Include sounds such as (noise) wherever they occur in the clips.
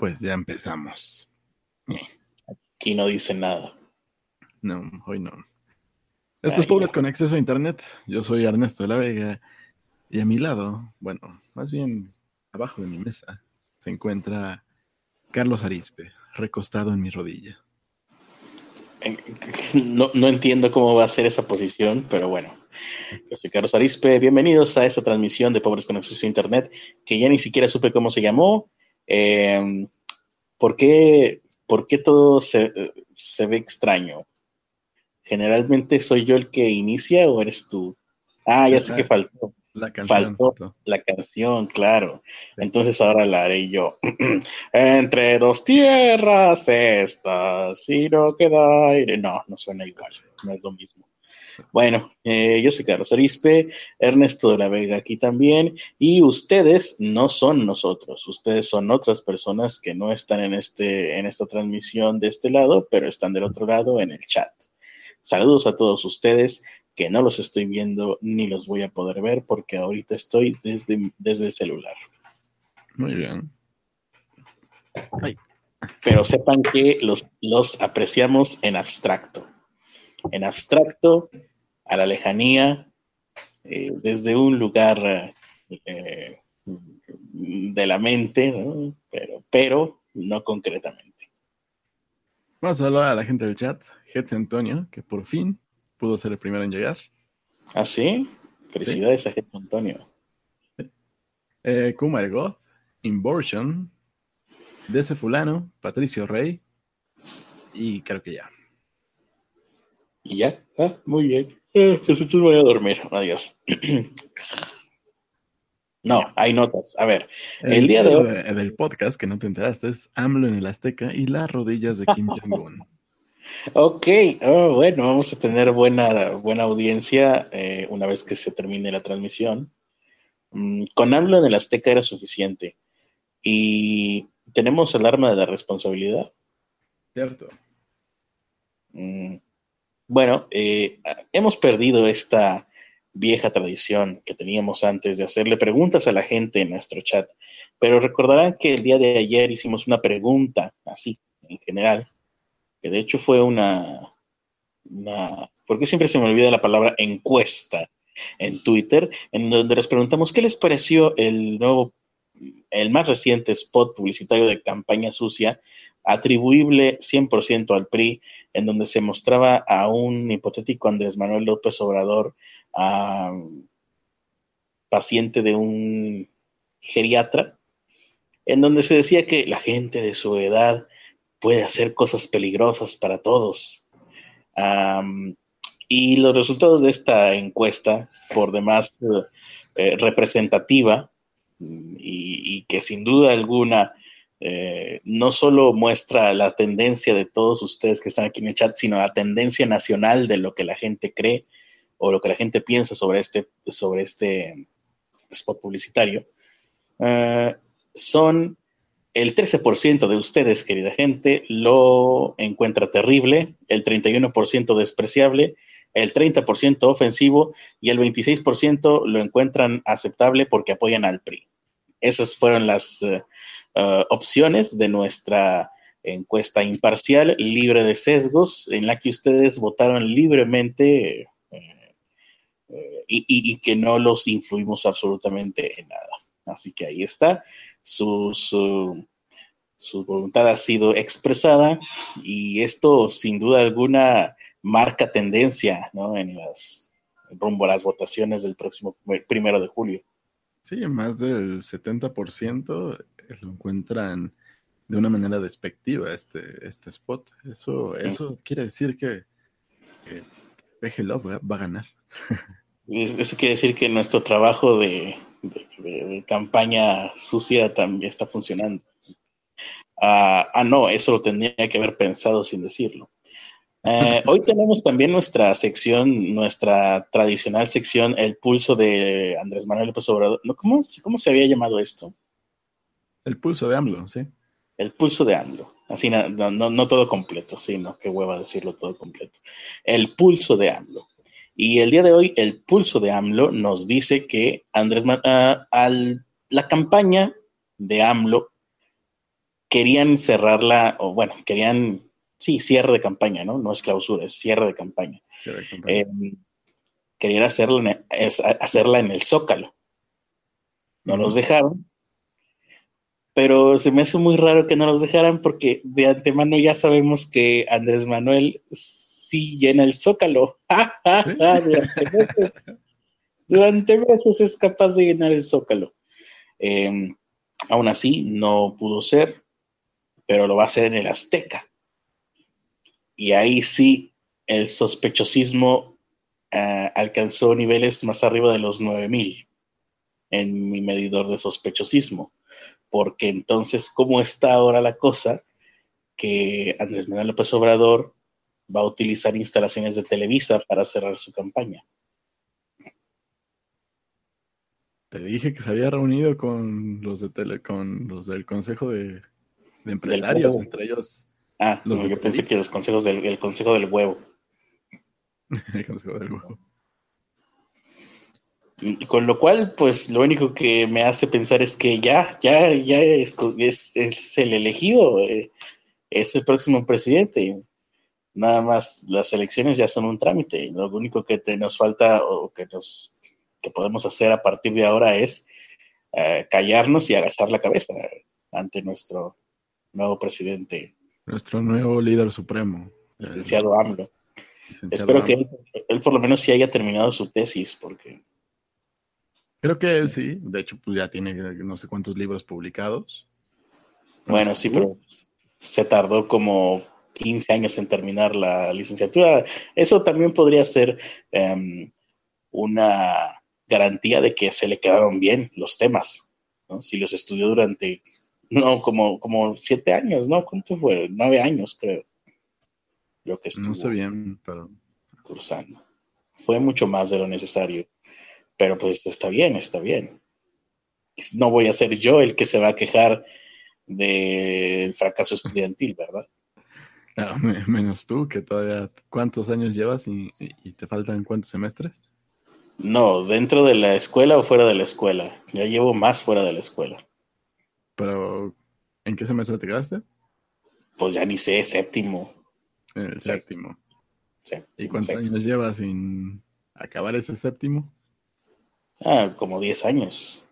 Pues ya empezamos. Aquí no dice nada. No, hoy no. Estos pobres con acceso a internet. Yo soy Ernesto de la Vega. Y a mi lado, bueno, más bien abajo de mi mesa, se encuentra Carlos Arispe, recostado en mi rodilla. (laughs) No, no, entiendo cómo va a ser esa posición, pero bueno. Yo soy Carlos Arispe. Bienvenidos a esta transmisión de Pobres con Acceso a Internet, que ya ni siquiera supe cómo se llamó. Eh, ¿por, qué, ¿Por qué todo se, se ve extraño? Generalmente soy yo el que inicia o eres tú. Ah, ya sé que faltó. La canción. Faltó la canción, claro. Entonces ahora la haré yo. (clears throat) Entre dos tierras estas, y no queda aire. No, no suena igual, no es lo mismo. Bueno, eh, yo soy Carlos Arispe, Ernesto de la Vega aquí también, y ustedes no son nosotros, ustedes son otras personas que no están en, este, en esta transmisión de este lado, pero están del otro lado en el chat. Saludos a todos ustedes, que no los estoy viendo ni los voy a poder ver porque ahorita estoy desde, desde el celular. Muy bien. Pero sepan que los, los apreciamos en abstracto. En abstracto, a la lejanía, eh, desde un lugar eh, de la mente, ¿no? pero, pero no concretamente. Vamos a hablar a la gente del chat. Hetz Antonio, que por fin pudo ser el primero en llegar. ¿Ah, sí? Felicidades a Hetz Antonio. Eh, Kumar Goth, Inversion, Dese Fulano, Patricio Rey, y creo que ya. ¿Y ya? Ah, muy bien. Eh, pues entonces voy a dormir. Adiós. (clears throat) No, hay notas. A ver, el, día de hoy. del podcast que no te enteraste es AMLO en el Azteca y las rodillas de Kim Jong-un. (laughs) ok, oh, bueno, vamos a tener buena, buena audiencia eh, una vez que se termine la transmisión. Mm, con AMLO en el Azteca era suficiente. Y tenemos el arma de la responsabilidad. Cierto. Mm, bueno, eh, hemos perdido esta vieja tradición que teníamos antes de hacerle preguntas a la gente en nuestro chat, pero recordarán que el día de ayer hicimos una pregunta así, en general, que de hecho fue una, una ¿por qué siempre se me olvida la palabra encuesta en Twitter, en donde les preguntamos qué les pareció el nuevo, el más reciente spot publicitario de campaña sucia atribuible 100% al PRI, en donde se mostraba a un hipotético Andrés Manuel López Obrador, paciente de un geriatra, en donde se decía que la gente de su edad puede hacer cosas peligrosas para todos. y los resultados de esta encuesta, por demás eh, representativa, y, y, que sin duda alguna eh, no solo muestra la tendencia de todos ustedes que están aquí en el chat, sino la tendencia nacional de lo que la gente cree o lo que la gente piensa sobre este, sobre este spot publicitario, eh, son el 13% de ustedes, querida gente, lo encuentra terrible, el 31% despreciable, el 30% ofensivo y el 26% lo encuentran aceptable porque apoyan al PRI. Esas fueron las... Eh, Uh, opciones de nuestra encuesta imparcial, libre de sesgos, en la que ustedes votaron libremente eh, eh, y, que no los influimos absolutamente en nada. Así que ahí está. Su, su, voluntad ha sido expresada y esto sin duda alguna marca tendencia ¿no? en las rumbo a las votaciones del próximo primero de julio. Sí, más del 70% lo encuentran de una manera despectiva este, este spot. Eso, eso quiere decir que, que va, a ganar. Eso quiere decir que nuestro trabajo de, campaña sucia también está funcionando. Ah, ah, no, eso lo tendría que haber pensado sin decirlo. Eh, (laughs) hoy tenemos también nuestra sección, nuestra tradicional sección, el pulso de Andrés Manuel López Obrador. ¿Cómo, ¿Cómo se había llamado esto? El pulso de AMLO, sí. El pulso de AMLO. Así, no, no, todo completo, sino qué hueva decirlo todo completo. El pulso de AMLO. Y el día de hoy, el pulso de AMLO nos dice que Andrés, uh, al, la campaña de AMLO querían cerrarla, o bueno, querían, sí, cierre de campaña, ¿no? No es clausura, es cierre de campaña. Eh, querían hacerla en, hacerla en el Zócalo. No los dejaron, pero se me hace muy raro que no los dejaran porque de antemano ya sabemos que Andrés Manuel sí llena el Zócalo. (laughs) durante, meses, es capaz de llenar el Zócalo. Em, aún así, no pudo ser, pero lo va a hacer en el Azteca. Y ahí sí, el sospechosismo eh, alcanzó niveles más arriba de los 9000 en mi medidor de sospechosismo. Porque entonces, ¿cómo está ahora la cosa? Que Andrés Manuel López Obrador va a utilizar instalaciones de Televisa para cerrar su campaña. Te dije que se había reunido con los de tele, con los del Consejo de, Empresarios, entre ellos. Ah, los yo pensé que los consejos del el Consejo del Huevo. (laughs) el Consejo del Huevo. Con lo cual, pues lo único que me hace pensar es que ya, ya, ya es, es, el elegido, eh, es el próximo presidente. Nada más, las elecciones ya son un trámite. Lo único que te, nos falta o que nos que podemos hacer a partir de ahora es eh, callarnos y agachar la cabeza ante nuestro nuevo presidente. Nuestro nuevo líder supremo. Licenciado AMLO. Espero que él, por lo menos sí haya terminado su tesis, porque Creo que él sí, de hecho, pues ya tiene no sé cuántos libros publicados. Bueno, sí, pero se tardó como 15 años en terminar la licenciatura. Eso también podría ser em, una garantía de que se le quedaron bien los temas, ¿no? Si los estudió durante, no, como, como siete años, ¿no? ¿Cuánto fue? Nueve años, creo. Lo que estuvo no sé bien, pero... Cursando. Fue mucho más de lo necesario. Pero pues está bien, está bien. No voy a ser yo el que se va a quejar del fracaso estudiantil, ¿verdad? Claro, menos tú, que todavía, ¿cuántos años llevas y, te faltan cuántos semestres? No, dentro de la escuela o fuera de la escuela. Ya llevo más fuera de la escuela. Pero, ¿en qué semestre te quedaste? Pues ya ni sé, séptimo. el séptimo. ¿Y cuántos años llevas sin acabar ese séptimo? Ah, como 10 años.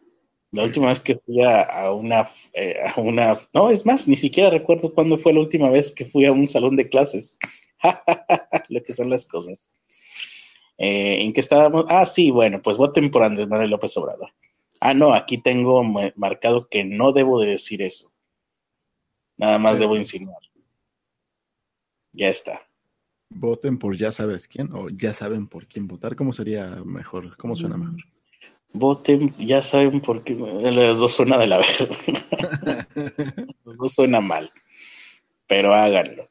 La última vez que fui a, una, eh, a una... No, es más, ni siquiera recuerdo cuándo fue la última vez que fui a un salón de clases. (laughs) Lo que son las cosas. Eh, ¿En qué estábamos? Ah, sí, bueno, pues voten por Andrés Manuel López Obrador. Ah, no, aquí tengo marcado que no debo de decir eso. Nada más debo insinuar. Ya está. Voten por ya sabes quién o ya saben por quién votar. ¿Cómo sería mejor? ¿Cómo suena mm. mejor? Voten, ya saben por qué, los dos suena de la (laughs) verga. (laughs) los dos suena mal, pero háganlo.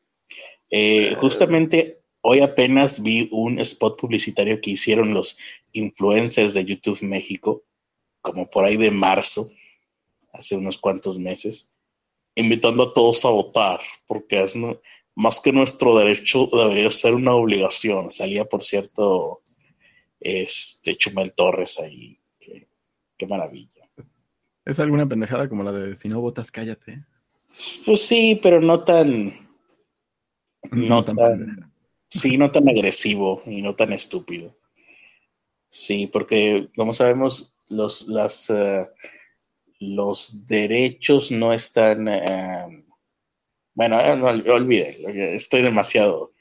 Eh, justamente hoy apenas vi un spot publicitario que hicieron los influencers de YouTube México, como por ahí de marzo, hace unos cuantos meses, invitando a todos a votar, porque es más que nuestro derecho, debería ser una obligación. Salía, por cierto, este Chumel Torres ahí Qué maravilla. ¿Es alguna pendejada como la de si no votas, cállate? Pues sí, pero no tan. No, tan. sí, no tan agresivo y no tan estúpido. Sí, porque como sabemos, los, las, eh, los derechos no están. Eh, bueno, eh, no, olvide, estoy demasiado.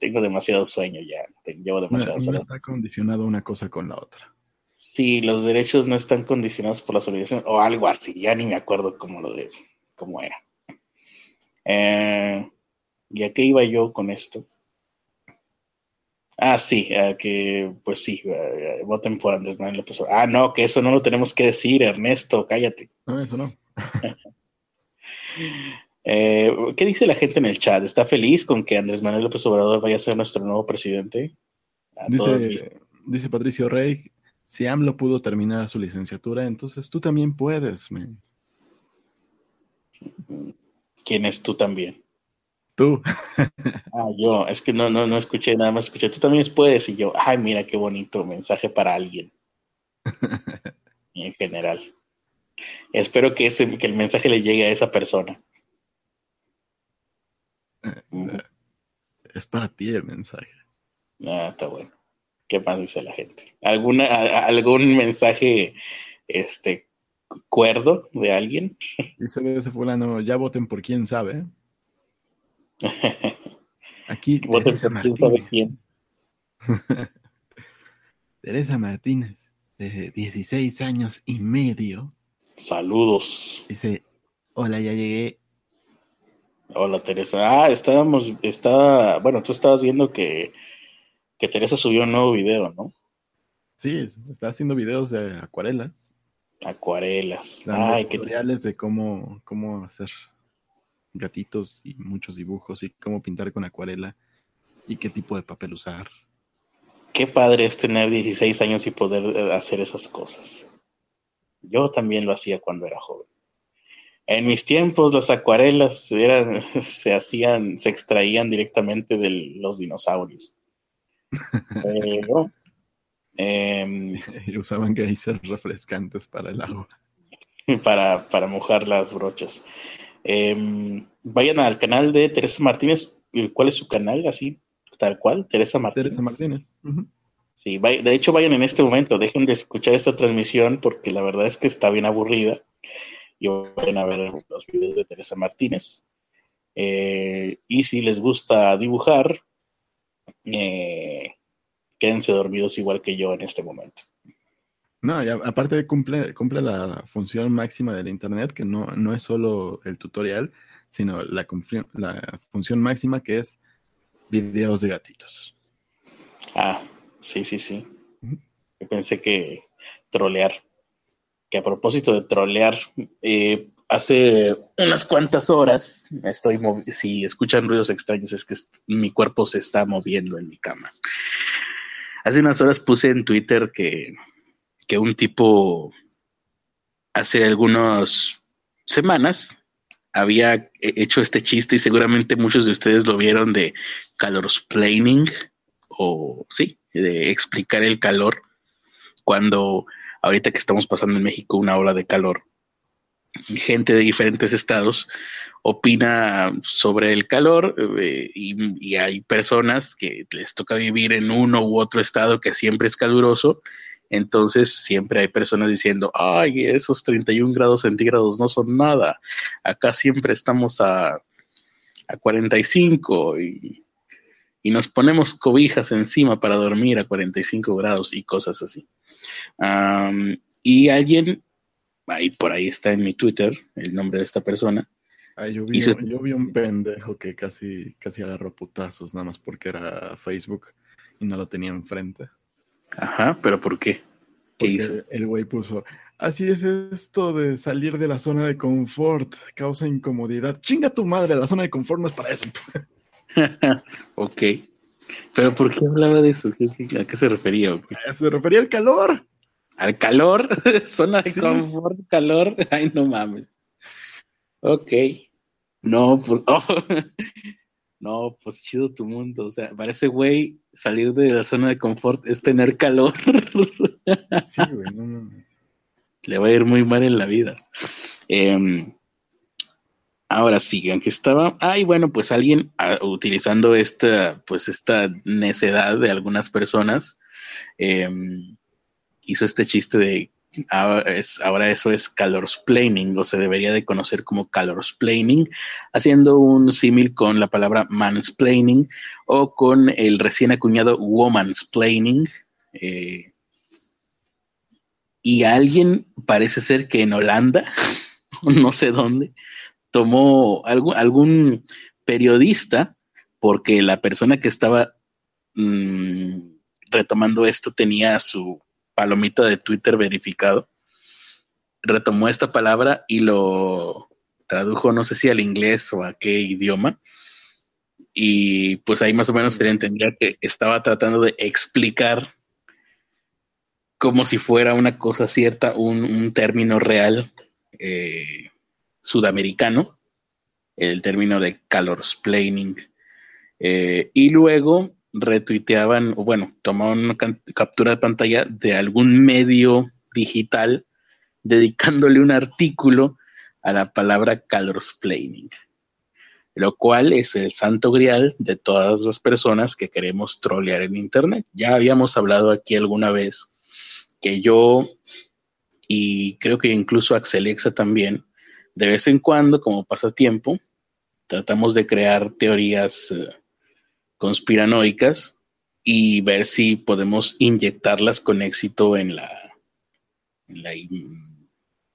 tengo demasiado sueño ya. Llevo demasiado no, no está condicionado una cosa con la otra si los derechos no están condicionados por las obligaciones o algo así, ya ni me acuerdo cómo lo de cómo era. Eh, ¿Y a qué iba yo con esto? Ah, sí, que pues sí, voten por Andrés Manuel López Ah, no, que eso no lo tenemos que decir, Ernesto, cállate. No, eso no. (laughs) Eh, ¿Qué dice la gente en el chat? ¿Está feliz con que Andrés Manuel López Obrador vaya a ser nuestro nuevo presidente? dice, dice Patricio Rey, si AMLO pudo terminar su licenciatura, entonces tú también puedes, man. ¿Quién es tú también? Tú. (laughs) ah, yo, es que no, no, no escuché, nada más escuché, tú también puedes, y yo, ay, mira qué bonito mensaje para alguien. (laughs) en general. Espero que, ese, que el mensaje le llegue a esa persona. Es para ti el mensaje. Ah, está bueno. ¿Qué más dice la gente? ¿Alguna, ¿Algún mensaje este, cuerdo de alguien? (laughs) Dice de ese fulano, ya voten por quién sabe. (laughs) Aquí voten por quién sabe quién. (laughs) Teresa Martínez, de 16 años y medio. Saludos. Dice, hola, ya llegué. Hola, Teresa. Ah, estábamos, estaba, bueno, tú estabas viendo que, que Teresa subió un nuevo video, ¿no? Sí, está haciendo videos de acuarelas. Acuarelas. Ay, tutoriales de cómo, cómo hacer gatitos y muchos dibujos y cómo pintar con acuarela y qué tipo de papel usar. Qué padre es tener 16 años y poder eh, hacer esas cosas. Yo también lo hacía cuando era joven. En mis tiempos las acuarelas eran, (laughs) se hacían, se extraían directamente de los dinosaurios. Pero Em, (laughs) y usaban geysers refrescantes para el agua. (laughs) Para, para mojar las brochas. Em, vayan al canal de Teresa Martínez. ¿Cuál es su canal? Así, tal cual, Teresa Martínez. Teresa Martínez. Sí, de hecho vayan en este momento, dejen de escuchar esta transmisión porque la verdad es que está bien aburrida y vayan a ver los videos de Teresa Martínez. Eh, y si les gusta dibujar, eh, quédense dormidos igual que yo en este momento. No, y aparte cumple, cumple la función máxima del Internet, que no, no es solo el tutorial, sino la, la función máxima que es videos de gatitos. Ah, sí, sí, sí. pensé que trolear. Que a propósito de trolear, eh, hace unas cuantas horas estoy si escuchan ruidos extraños es que mi cuerpo se está moviendo en mi cama. Hace unas horas puse en Twitter que, un tipo hace algunas semanas había hecho este chiste y seguramente muchos de ustedes lo vieron de planning o sí, de explicar el calor cuando ahorita que estamos pasando en México una ola de calor, gente de diferentes estados opina sobre el calor eh, y, hay personas que les toca vivir en uno u otro estado que siempre es caluroso. Entonces siempre hay personas diciendo, ay, esos 31 grados centígrados no son nada. Acá siempre estamos a, a 45 y, y nos ponemos cobijas encima para dormir a 45 grados y cosas así. y alguien, ahí por ahí está en mi Twitter el nombre de esta persona, yo, vi, yo, vi, un pendejo que casi, casi agarró putazos nada más porque era Facebook y no lo tenía enfrente. Ajá, pero ¿por qué? ¿Qué hizo? El güey puso, así es esto de salir de la zona de confort, causa incomodidad. Chinga tu madre, la zona de confort no es para eso. (laughs) ok. Pero ¿por qué hablaba de eso? ¿A qué se refería? Se refería al calor. ¿Al calor? (laughs) zona de confort, calor. (laughs) Ay, no mames. Ok. No, pues, (laughs) oh. no, pues chido tu mundo. O sea, para ese güey, salir de la zona de confort es tener calor. sí, güey, no, no. Le va a ir muy mal en la vida. Em, ahora sí, aunque estaba. Ay, bueno, pues alguien ah, utilizando esta, pues esta necedad de algunas personas, em, hizo este chiste de ahora, eso es calorsplaining o se debería de conocer como calorsplaining, haciendo un símil con la palabra mansplaining o con el recién acuñado womansplaining. Eh, y alguien parece ser que en Holanda, (laughs) no sé dónde, tomó algún, algún periodista, porque la persona que estaba mm, retomando esto tenía su palomita de Twitter verificado, retomó esta palabra y lo tradujo, no sé si al inglés o a qué idioma. Y pues ahí más o menos se entendía que estaba tratando de explicar como si fuera una cosa cierta, un, término real eh, sudamericano, el término de calorsplaining. Eh, y luego retuiteaban, o bueno, tomaban una captura de pantalla de algún medio digital dedicándole un artículo a la palabra calorsplaining. lo cual es el santo grial de todas las personas que queremos trolear en Internet. Ya habíamos hablado aquí alguna vez que yo y creo que incluso Axelexa también, de vez en cuando, como pasatiempo, tratamos de crear teorías eh, conspiranoicas y ver si podemos inyectarlas con éxito en la, en la,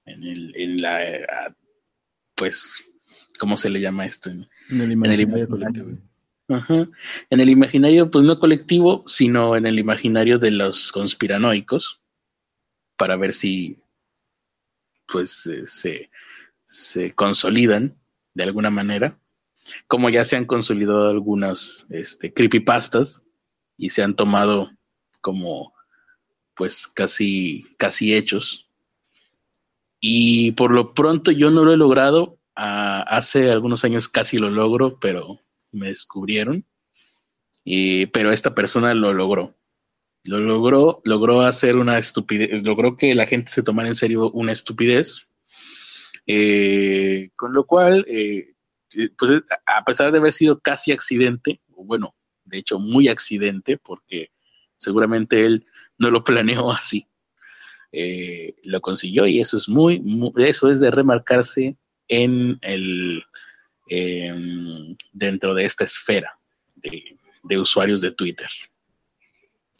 en la, pues, ¿cómo se le llama esto? En, el imaginario, colectivo. En el imaginario, pues no colectivo, sino en el imaginario de los conspiranoicos, para ver si, pues, eh, se, se consolidan de alguna manera, como ya se han consolidado algunas este, creepypastas y se han tomado como pues casi, casi hechos. Y por lo pronto yo no lo he logrado. Hace algunos años casi lo logro, pero me descubrieron. Y, pero esta persona lo logró. Lo logró, logró hacer una estupidez, logró que la gente se tomara en serio una estupidez. Eh, con lo cual, eh, pues a pesar de haber sido casi accidente, bueno, de hecho muy accidente, porque seguramente él no lo (laughs) planeó así, eh, lo consiguió y eso es muy, eso es de remarcarse en el em, dentro de esta esfera de, usuarios de Twitter.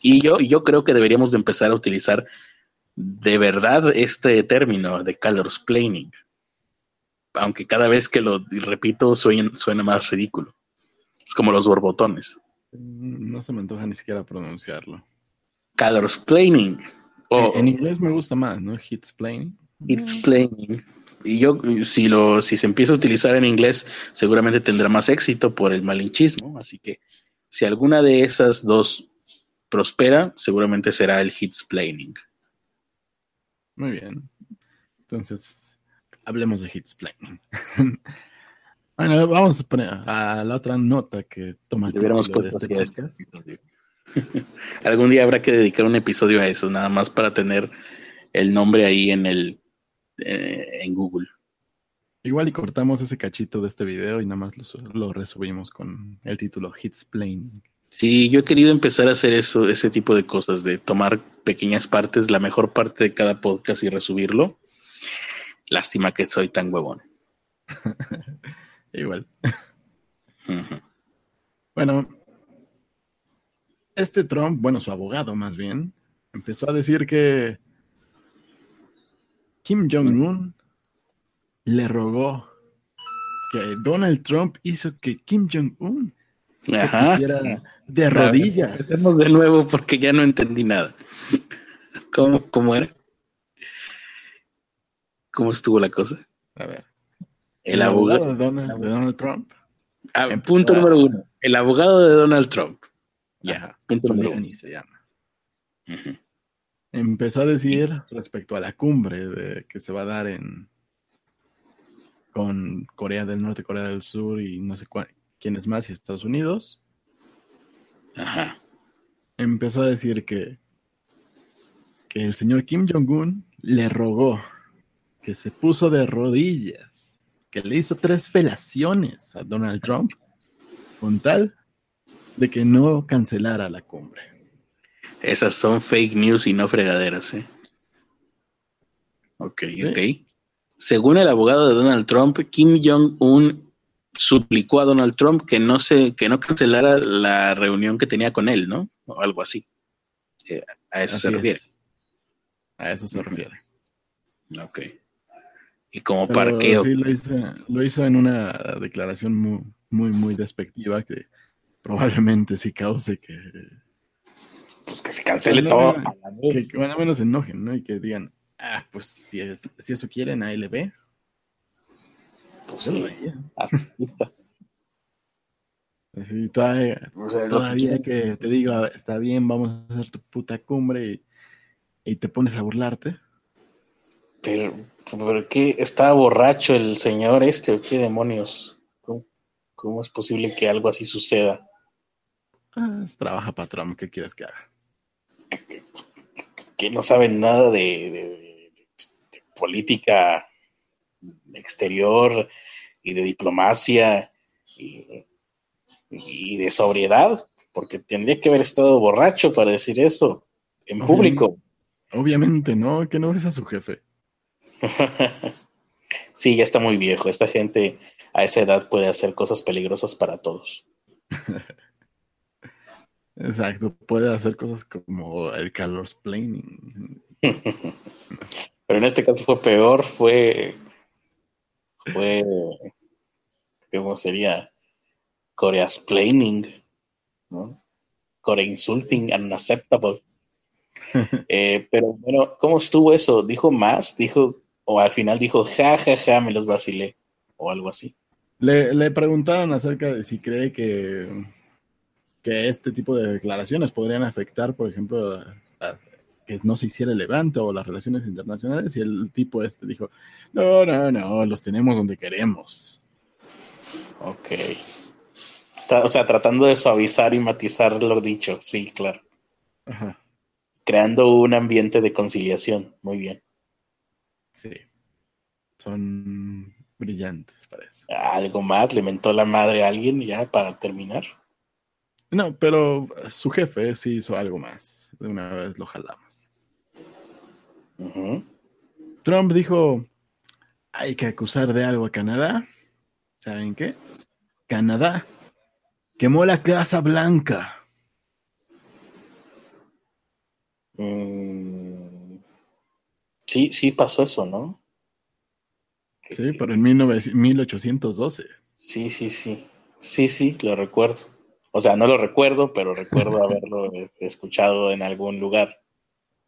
Y yo, yo creo que deberíamos de empezar a utilizar de verdad este término de colors planning aunque cada vez que lo repito suena, suena más ridículo. Es como los borbotones. No se me antoja ni siquiera pronunciarlo. Colors planning. en, inglés me gusta más, ¿no? Hits planning. Hits planning. Y yo, si, lo, si se empieza a utilizar en inglés, seguramente tendrá más éxito por el malinchismo. Así que si alguna de esas dos prospera, seguramente será el hits planning. Muy bien. Entonces, hablemos de hits planning. (laughs) bueno, vamos a poner a la otra nota que toma Deberíamos este (laughs) Algún día habrá que dedicar un episodio a eso, nada más para tener el nombre ahí en el eh, en Google. Igual y cortamos ese cachito de este video y nada más lo, resubimos con el título Hits Planning. Sí, yo he querido empezar a hacer eso, ese tipo de cosas, de tomar pequeñas partes, la mejor parte de cada podcast y resubirlo. Lástima que soy tan huevón. (laughs) Igual. Bueno, este Trump, bueno, su abogado más bien, empezó a decir que Kim Jong-un le rogó que Donald Trump hizo que Kim Jong-un se pusiera de rodillas. Hacemos de nuevo porque ya no entendí nada. ¿Cómo, cómo era? ¿Cómo estuvo la cosa? A ver. El, abogado, de, Donald, Trump. Ah, punto número uno. El abogado de Donald Trump. Ya, punto número uno. se llama. Empezó a decir respecto a la cumbre de, que se va a dar en con Corea del Norte, Corea del Sur y no sé quiénes más y Estados Unidos. Ajá. Empezó a decir que que el señor Kim Jong-un le rogó que se puso de rodillas, que le hizo tres felaciones a Donald Trump, con tal de que no cancelara la cumbre. Esas son fake news y no fregaderas, ¿eh? Ok, ok. Según el abogado de Donald Trump, Kim Jong-un suplicó a Donald Trump que no se, que no cancelara la reunión que tenía con él, ¿no? O algo así. Eh, a eso se refiere. A eso se refiere. Ok y como parqueo. Sí, lo hizo, en una declaración muy, muy, muy despectiva que probablemente sí cause que. Pues que se cancele todo. Que, que bueno, menos se enojen, ¿no? Y que digan, ah, pues si, es, si eso quieren, ahí le ve. Pues sí, hasta lista. Sí, todavía, todavía que, te digo, está bien, vamos a hacer tu puta cumbre y, y te pones a burlarte. Pero, ¿por qué estaba borracho el señor este o qué demonios? ¿Cómo, es posible que algo así suceda? Ah, trabaja patrón, ¿qué quieres que haga? Que no saben nada de, política exterior y de diplomacia y, de sobriedad, porque tendría que haber estado borracho para decir eso en público. Obviamente, ¿no? Que no ves a su jefe. (laughs) sí, ya está muy viejo. Esta gente a esa edad puede hacer cosas peligrosas para todos. (laughs) Exacto, puede hacer cosas como el calor planning. (laughs) Pero en este caso fue peor, fue fue ¿cómo sería? Korea's planning, ¿no? Korea insulting, unacceptable. Eh, pero bueno, ¿cómo estuvo eso? ¿Dijo más? ¿Dijo, o al final dijo, ja, ja, ja, me los vacilé? O algo así. Le, le preguntaron acerca de si cree que, que este tipo de declaraciones podrían afectar, por ejemplo, que no se hiciera el levante o las relaciones internacionales, y el tipo este dijo, no, no, no, los tenemos donde queremos. Ok. O sea, tratando de suavizar y matizar lo dicho, sí, claro. Ajá creando un ambiente de conciliación. Muy bien. Sí. Son brillantes, parece. ¿Algo más? ¿Le mentó la madre a alguien ya para terminar? No, pero su jefe sí hizo algo más. De una vez lo jalamos. Trump dijo, hay que acusar de algo a Canadá. ¿Saben qué? Canadá quemó la Casa Blanca. Mm, sí, sí pasó eso, ¿no? Sí, pero en 1812. Sí, sí, sí. Sí, sí, lo recuerdo. O sea, no lo recuerdo, pero recuerdo (laughs) haberlo escuchado en algún lugar.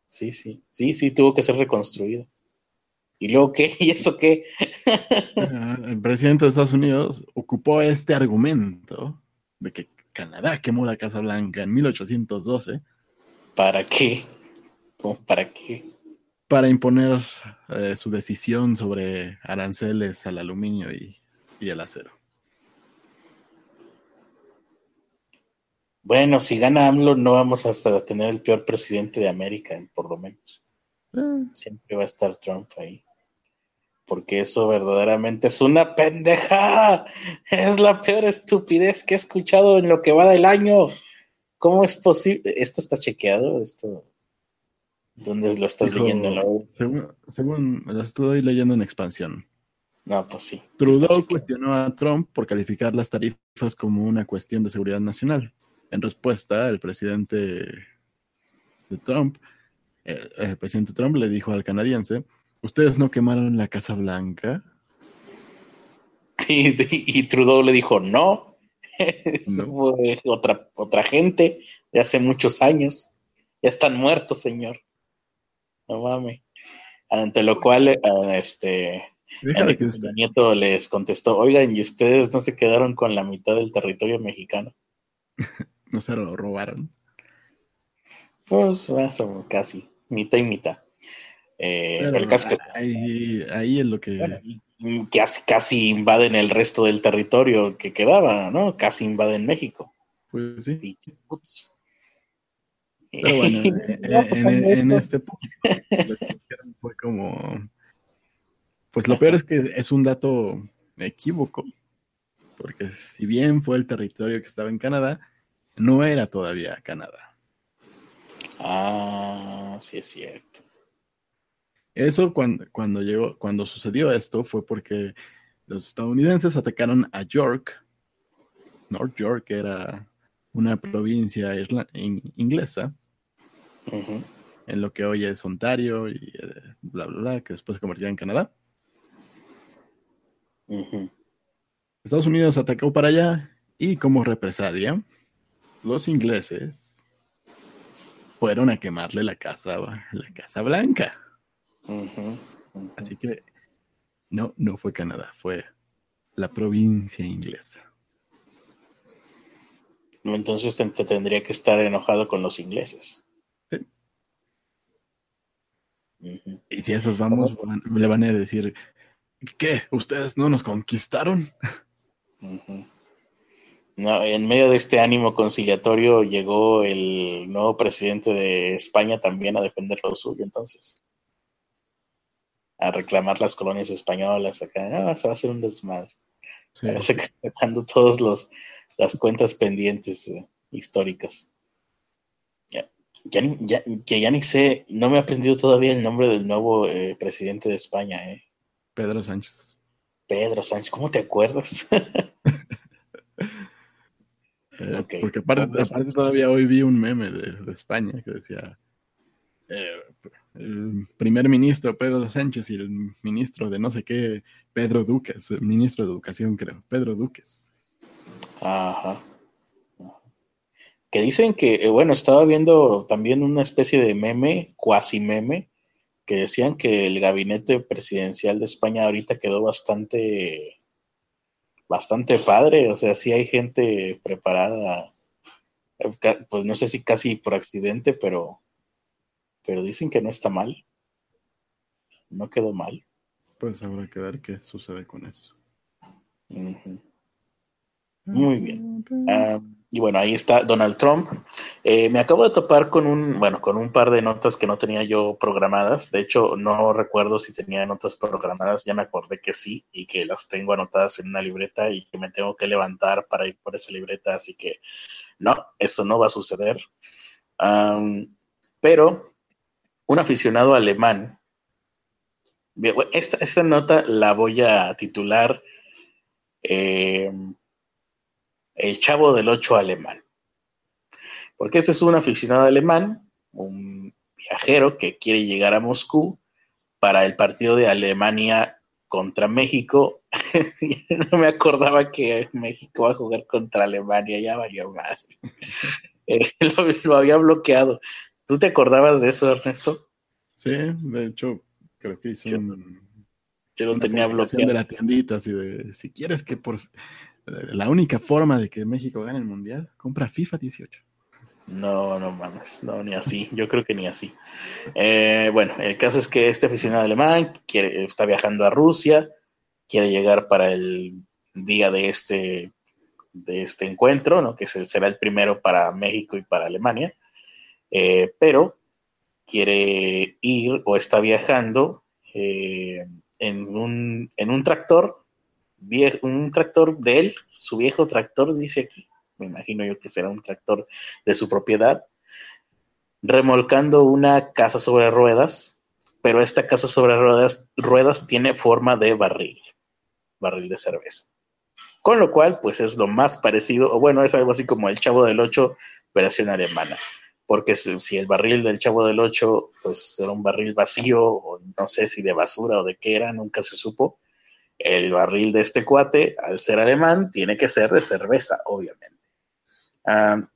Sí, sí, sí, sí, tuvo que ser reconstruido. ¿Y luego qué? (laughs) ¿Y eso qué? Ah, el presidente de Estados Unidos ocupó este argumento de que Canadá quemó la Casa Blanca en 1812 ¿Para qué? ¿Para qué? Para imponer eh, su decisión sobre aranceles al aluminio y, el acero. Bueno, si gana AMLO no vamos hasta tener el peor presidente de América, por lo menos. Eh. Siempre va a estar Trump ahí. Porque eso verdaderamente es una pendeja. Es la peor estupidez que he escuchado en lo que va del año. ¿Cómo es posible? ¿Esto está chequeado? ¿Esto dónde lo estás leyendo? Según, según lo estoy leyendo en expansión. No, pues sí. Trudeau cuestionó a Trump por calificar las tarifas como una cuestión de seguridad nacional. En respuesta, el presidente de Trump, eh, el presidente Trump le dijo al canadiense, ¿ustedes no quemaron la Casa Blanca? (laughs) y Trudeau le dijo, no, (laughs) Eso fue otra, otra gente de hace muchos años. Ya están muertos, señor. No mames. Ante lo cual, eh, este, el nieto les contestó, oigan, ¿y ustedes no se quedaron con la mitad del territorio mexicano? (laughs) no se lo robaron. Pues eso, casi, mitad y mitad. Eh, pero, el caso que ahí, ahí es lo que casi, casi invaden el resto del territorio que quedaba, ¿no? Casi invaden México. Pues sí. Pero (laughs) bueno, en, este punto fue como... Pues lo peor es que es un dato equívoco, porque si bien fue el territorio que estaba en Canadá, no era todavía Canadá. Ah, sí es cierto. Eso cuando, cuando, llegó, cuando sucedió esto fue porque los estadounidenses atacaron a York. North York era una provincia inglesa, en lo que hoy es Ontario y eh, bla, bla, bla, que después se convirtió en Canadá. Estados Unidos atacó para allá y como represalia, los ingleses fueron a quemarle la casa, la casa blanca. Así que no, no fue Canadá, fue la provincia inglesa. Entonces te, tendría que estar enojado con los ingleses. Sí. Y si esos vamos, le van a decir, ¿qué? ¿Ustedes no nos conquistaron? No, en medio de este ánimo conciliatorio llegó el nuevo presidente de España también a defender lo suyo, entonces a reclamar las colonias españolas acá. Ah, se va a hacer un desmadre. secretando (laughs) todas las cuentas pendientes eh, históricas. Ya, que ya ni sé, no me he aprendido todavía el nombre del nuevo eh, presidente de España. Eh. Pedro Sánchez. Pedro Sánchez, ¿cómo te acuerdas? (laughs) Porque aparte, todavía hoy vi un meme de España que decía eh, el primer ministro Pedro Sánchez y el ministro de no sé qué, Pedro Duques, el ministro de Educación creo, Pedro Duques. Ajá. Que dicen que, eh, bueno, estaba viendo también una especie de meme, cuasi meme, que decían que el gabinete presidencial de España ahorita quedó bastante, bastante padre, o sea, sí hay gente preparada, eh, pues no sé si casi por accidente, pero pero dicen que no está mal. No quedó mal. Pues habrá que ver qué sucede con eso. Muy bien. Ah, y bueno, ahí está Donald Trump. Eh, me acabo de topar con un, bueno, con un par de notas que no tenía yo programadas. De hecho, no recuerdo si tenía notas programadas. Ya me acordé que sí y que las tengo anotadas en una libreta y que me tengo que levantar para ir por esa libreta. Así que no, eso no va a suceder. pero un aficionado alemán. Esta, esta nota la voy a titular eh, El Chavo del Ocho alemán. Porque este es un aficionado alemán, un viajero que quiere llegar a Moscú para el partido de Alemania contra México. (laughs) no me acordaba que México va a jugar contra Alemania, ya valió más. (laughs) Eh, lo, había bloqueado. ¿Tú te acordabas de eso, Ernesto? Sí, de hecho, creo que hizo un. Yo lo tenía bloqueado. de la tiendita, así de. Si quieres que por. La única forma de que México gane el mundial, compra FIFA 18. No, no mames, no, ni así. Yo creo que ni así. Eh, bueno, el caso es que este aficionado alemán quiere, está viajando a Rusia, quiere llegar para el día de este, de este encuentro, ¿no? que será el primero para México y para Alemania. Eh, pero quiere ir o está viajando eh, en, un, en un tractor, un tractor de él, su viejo tractor, dice aquí, me imagino yo que será un tractor de su propiedad, remolcando una casa sobre ruedas, pero esta casa sobre ruedas, ruedas tiene forma de barril, barril de cerveza. Con lo cual, pues es lo más parecido, o bueno, es algo así como el Chavo del Ocho, versión alemana porque si el barril del Chavo del Ocho, pues era un barril vacío, o no sé si de basura o de qué era, nunca se supo. El barril de este cuate, al ser alemán, tiene que ser de cerveza, obviamente. Ah,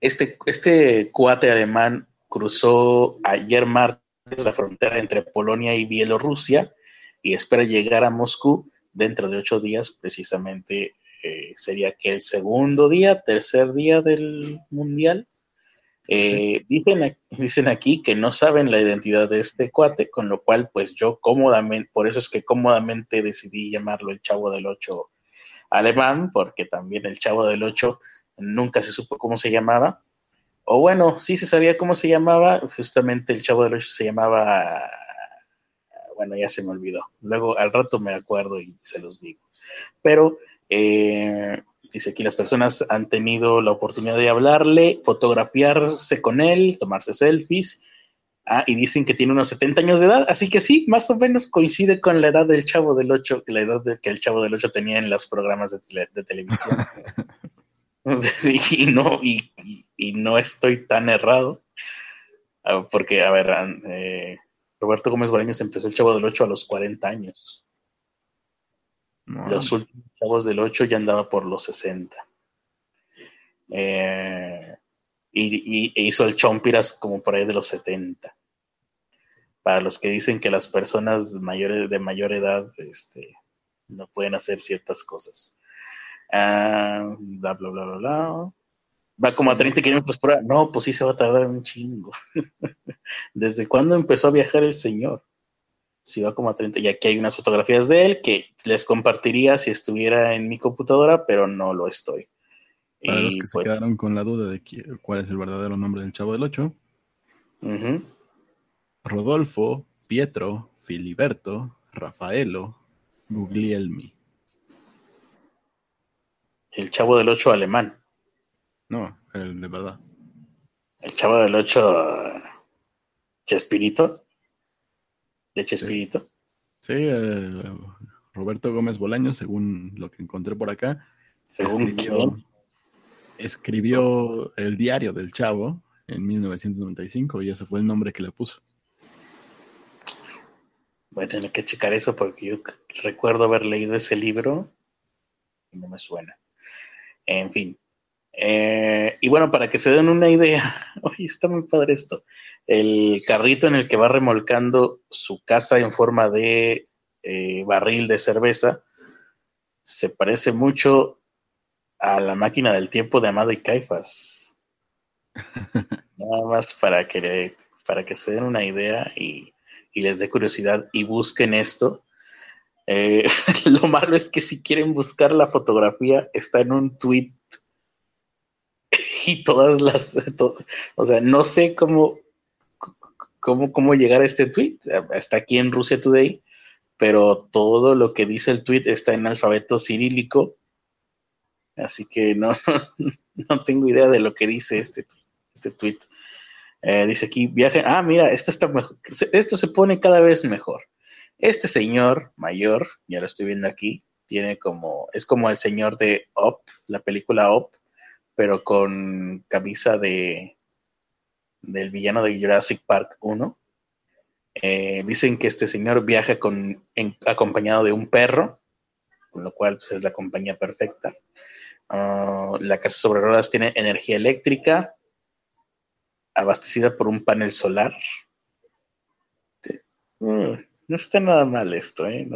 este, este cuate alemán cruzó ayer martes la frontera entre Polonia y Bielorrusia y espera llegar a Moscú dentro de ocho días, precisamente eh, sería que el segundo día, tercer día del mundial, eh, dicen, (laughs) dicen aquí que no saben la identidad de este cuate, con lo cual pues yo cómodamente, por eso es que cómodamente decidí llamarlo el Chavo del Ocho alemán, porque también el Chavo del Ocho nunca se supo cómo se llamaba. O bueno, sí se sabía cómo se llamaba, justamente el Chavo del Ocho se llamaba, bueno, ya se me olvidó. Luego al rato me acuerdo y se los digo. Pero eh, Dice aquí las personas han tenido la oportunidad de hablarle, fotografiarse con él, tomarse selfies. Ah, y dicen que tiene unos 70 años de edad, así que sí, más o menos coincide con la edad del Chavo del Ocho, la edad que el Chavo del Ocho tenía en los programas de, televisión. (laughs) y, no, y, no estoy tan errado, ah, porque, a ver, eh, Roberto Gómez Bolaños empezó el Chavo del Ocho a los 40 años. Los últimos chavos del 8 ya andaba por los 60. Eh, y, e hizo el Chompiras como por ahí de los 70. Para los que dicen que las personas mayores de mayor edad este, no pueden hacer ciertas cosas. Ah, bla, bla, bla, bla, Va como a 30 kilómetros por hora. No, pues sí se va a tardar un chingo. (laughs) ¿Desde cuándo empezó a viajar el señor? Si va como a 30. Y aquí hay unas fotografías de él que les compartiría si estuviera en mi computadora, pero no lo estoy. Para los que se pues quedaron con la duda de cuál es el verdadero nombre del Chavo del Ocho. Rodolfo, Pietro, Filiberto, Rafaelo, Guglielmi. el Chavo del Ocho alemán. No, el de verdad. El Chavo del Ocho Chespirito. De Chespirito. Sí, eh, Roberto Gómez Bolaño, según lo que encontré por acá. Según escribió, escribió el diario del Chavo en 1995 y ese fue el nombre que le puso. Voy a tener que checar eso porque yo recuerdo haber leído ese libro y no me suena. En fin. Eh, y bueno, para que se den una idea, (laughs) oye, está muy padre esto. El carrito en el que va remolcando su casa en forma de eh, barril de cerveza se parece mucho a la máquina del tiempo de Amado y Caifas. (laughs) Nada más para que, para que se den una idea y, les dé curiosidad y busquen esto. Eh, (laughs) lo malo es que si quieren buscar la fotografía, está en un tweet y todas las, o sea, no sé cómo, cómo, cómo llegar a este tweet. Está aquí en Rusia Today, pero todo lo que dice el tweet está en alfabeto cirílico. Así que no, (laughs) no tengo idea de lo que dice este, este tweet. Eh, dice aquí, viaje. Ah, mira, esto está mejor. Esto se pone cada vez mejor. Este señor mayor, ya lo estoy viendo aquí, tiene como, es como el señor de Up, la película Up, pero con camisa de del villano de Jurassic Park 1. Eh, dicen que este señor viaja con, acompañado de un perro, con lo cual pues, es la compañía perfecta. Ah, la casa sobre ruedas tiene energía eléctrica, abastecida por un panel solar. Mm, no está nada mal esto, ¿eh?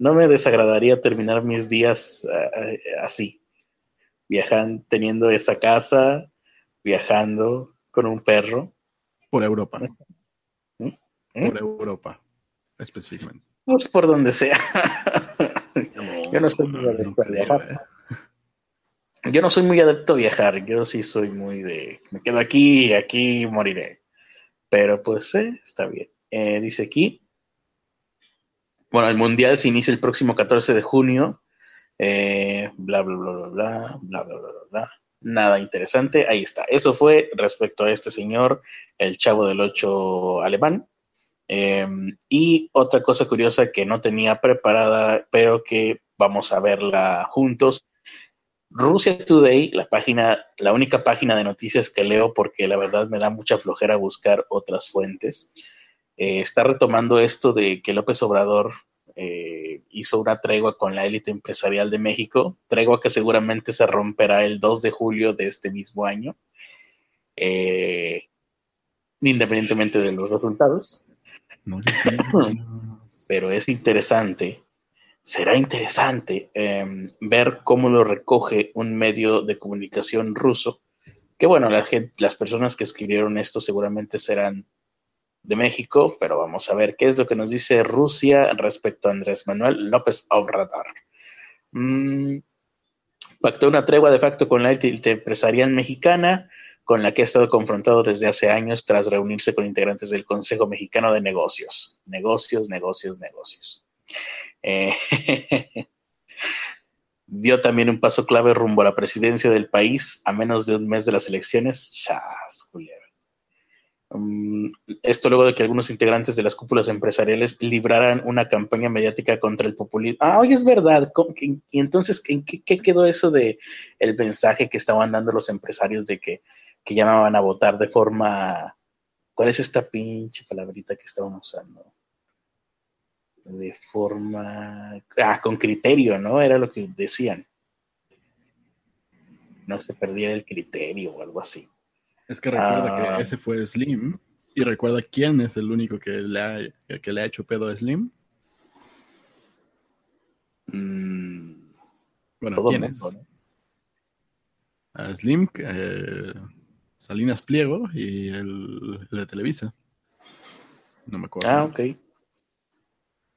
no, me desagradaría terminar mis días ah, así viajan teniendo esa casa, viajando con un perro. Por Europa. ¿Mm? ¿Mm? Por Europa, específicamente. Pues por donde sea. (laughs) yo no soy muy adepto a viajar. ¿eh? Yo no soy muy adepto a viajar. Yo sí soy muy de. Me quedo aquí y aquí moriré. Pero pues, eh, está bien. Eh, dice aquí. Bueno, el mundial se inicia el próximo 14 de junio eh, bla, bla, bla, bla, bla, bla, bla, bla, bla, Nada interesante. Ahí está. Eso fue respecto a este señor, el chavo del 8 alemán. Em, y otra cosa curiosa que no tenía preparada, pero que vamos a verla juntos. Rusia Today, la página, la única página de noticias que leo porque la verdad me da mucha flojera buscar otras fuentes, eh, está retomando esto de que López Obrador eh, hizo una tregua con la élite empresarial de México, tregua que seguramente se romperá el 2 de julio de este mismo año, eh, independientemente de los resultados. Pero es interesante, será interesante em, ver cómo lo recoge un medio de comunicación ruso, que bueno, la gente, las personas que escribieron esto seguramente serán de México, pero vamos a ver qué es lo que nos dice Rusia respecto a Andrés Manuel López Obrador. Mm, pactó una tregua de facto con la élite empresarial mexicana, con la que ha estado confrontado desde hace años tras reunirse con integrantes del Consejo Mexicano de Negocios. Negocios, negocios, negocios. Eh, (laughs) dio también un paso clave rumbo a la presidencia del país a menos de un mes de las elecciones. Chas, Mm, esto luego de que algunos integrantes de las cúpulas empresariales libraran una campaña mediática contra el populismo. Ah, oye, es verdad. Y entonces, ¿en qué, quedó eso de el mensaje que estaban dando los empresarios de que, que llamaban a votar de forma... ¿Cuál es esta pinche palabrita que estaban usando? De forma... Ah, con criterio, ¿no? Era lo que decían. No se perdiera el criterio o algo así. Es que recuerda que ah. ese fue Slim. Y recuerda quién es el único que le ha, que le ha hecho pedo a Slim. Mm, bueno, ¿quién es? A Slim, eh, Salinas Pliego y el, de Televisa. No me acuerdo. Ah, ok.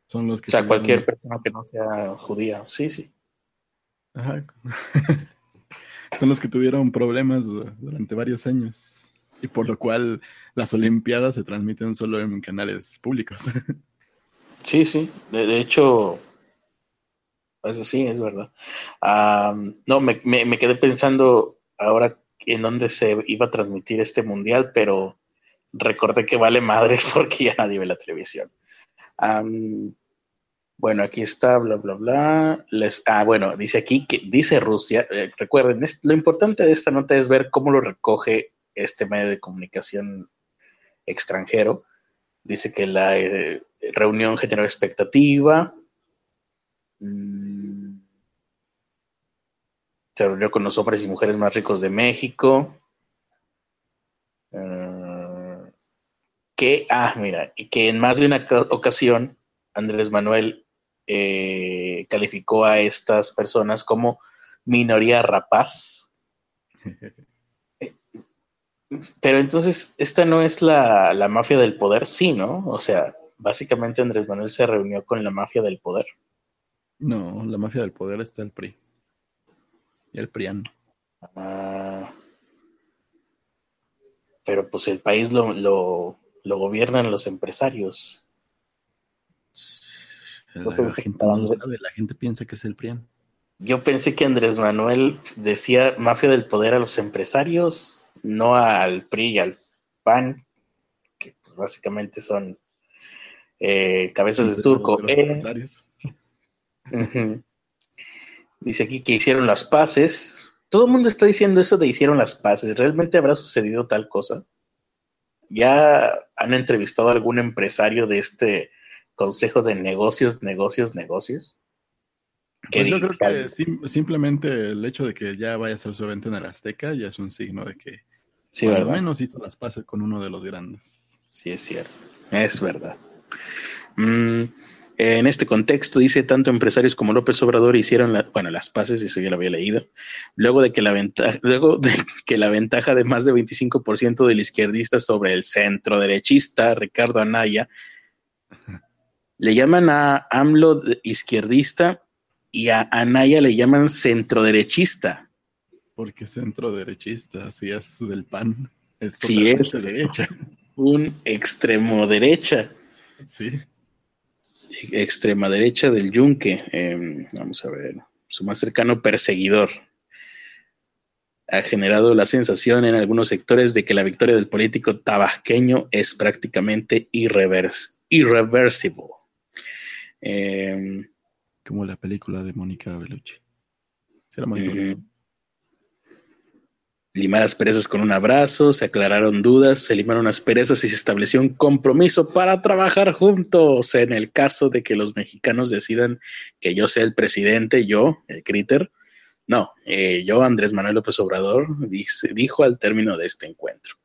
Son los que. O sea, cualquier persona que no sea judía. Sí, sí. Ajá. (laughs) son los que tuvieron problemas durante varios años y por lo cual las Olimpiadas se transmiten solo en canales públicos. (laughs) Sí, sí. De, hecho, Eso sí, es verdad. no, me, me, quedé pensando ahora en dónde se iba a transmitir este mundial, pero recordé que vale madre (laughs) porque ya nadie ve la televisión. Bueno, aquí está, bla, bla, bla. Les, ah, bueno, dice aquí que dice Rusia. Eh, recuerden, lo importante de esta nota es ver cómo lo recoge este medio de comunicación extranjero. Dice que la eh, reunión generó expectativa. Mm. Se reunió con los hombres y mujeres más ricos de México. Eh, que, ah, mira, que en más de una ocasión Andrés Manuel eh, calificó a estas personas como minoría rapaz. (laughs) Pero entonces, esta no es la, la, mafia del poder, sí, ¿no? O sea, básicamente Andrés Manuel se reunió con la mafia del poder. No, la mafia del poder está el PRI. Y el PRIAN. Ah, pero pues el país lo, lo, lo gobiernan los empresarios. La, gente no lo sabe, la gente piensa que es el PRIAN. Yo pensé que Andrés Manuel decía mafia del poder a los empresarios, no al PRI y al PAN, que pues, básicamente son eh, cabezas de turco. Dice aquí que hicieron las paces. Todo el mundo está diciendo eso de hicieron las paces. ¿Realmente habrá sucedido tal cosa? ¿Ya han entrevistado a algún empresario de este consejo de negocios, negocios, negocios? Pues yo creo que simplemente el hecho de que ya vaya a ser su evento en el Azteca ya es un signo de que sí, al menos hizo las paces con uno de los grandes. Sí, es cierto. Es verdad. Mm, en este contexto, dice, tanto empresarios como López Obrador hicieron, bueno, las paces, eso ya lo había leído, luego de que la ventaja, luego de que la ventaja de más de 25% del izquierdista sobre el centro derechista, Ricardo Anaya, le llaman a AMLO izquierdista y a Anaya le llaman centro derechista. Porque centro derechista, si es del PAN, es si es derecha. un extremo derecha. Sí extrema derecha del Yunque. Em, vamos a ver, su más cercano perseguidor. Ha generado la sensación en algunos sectores de que la victoria del político tabasqueño es prácticamente irrevers irreversible. Em, Como la película de Mónica Bellucci. Limar asperezas con un abrazo, se aclararon dudas, se limaron asperezas y se estableció un compromiso para trabajar juntos en el caso de que los mexicanos decidan que yo sea el presidente, yo, el Criter. No, eh, yo, Andrés Manuel López Obrador, dijo al término de este encuentro.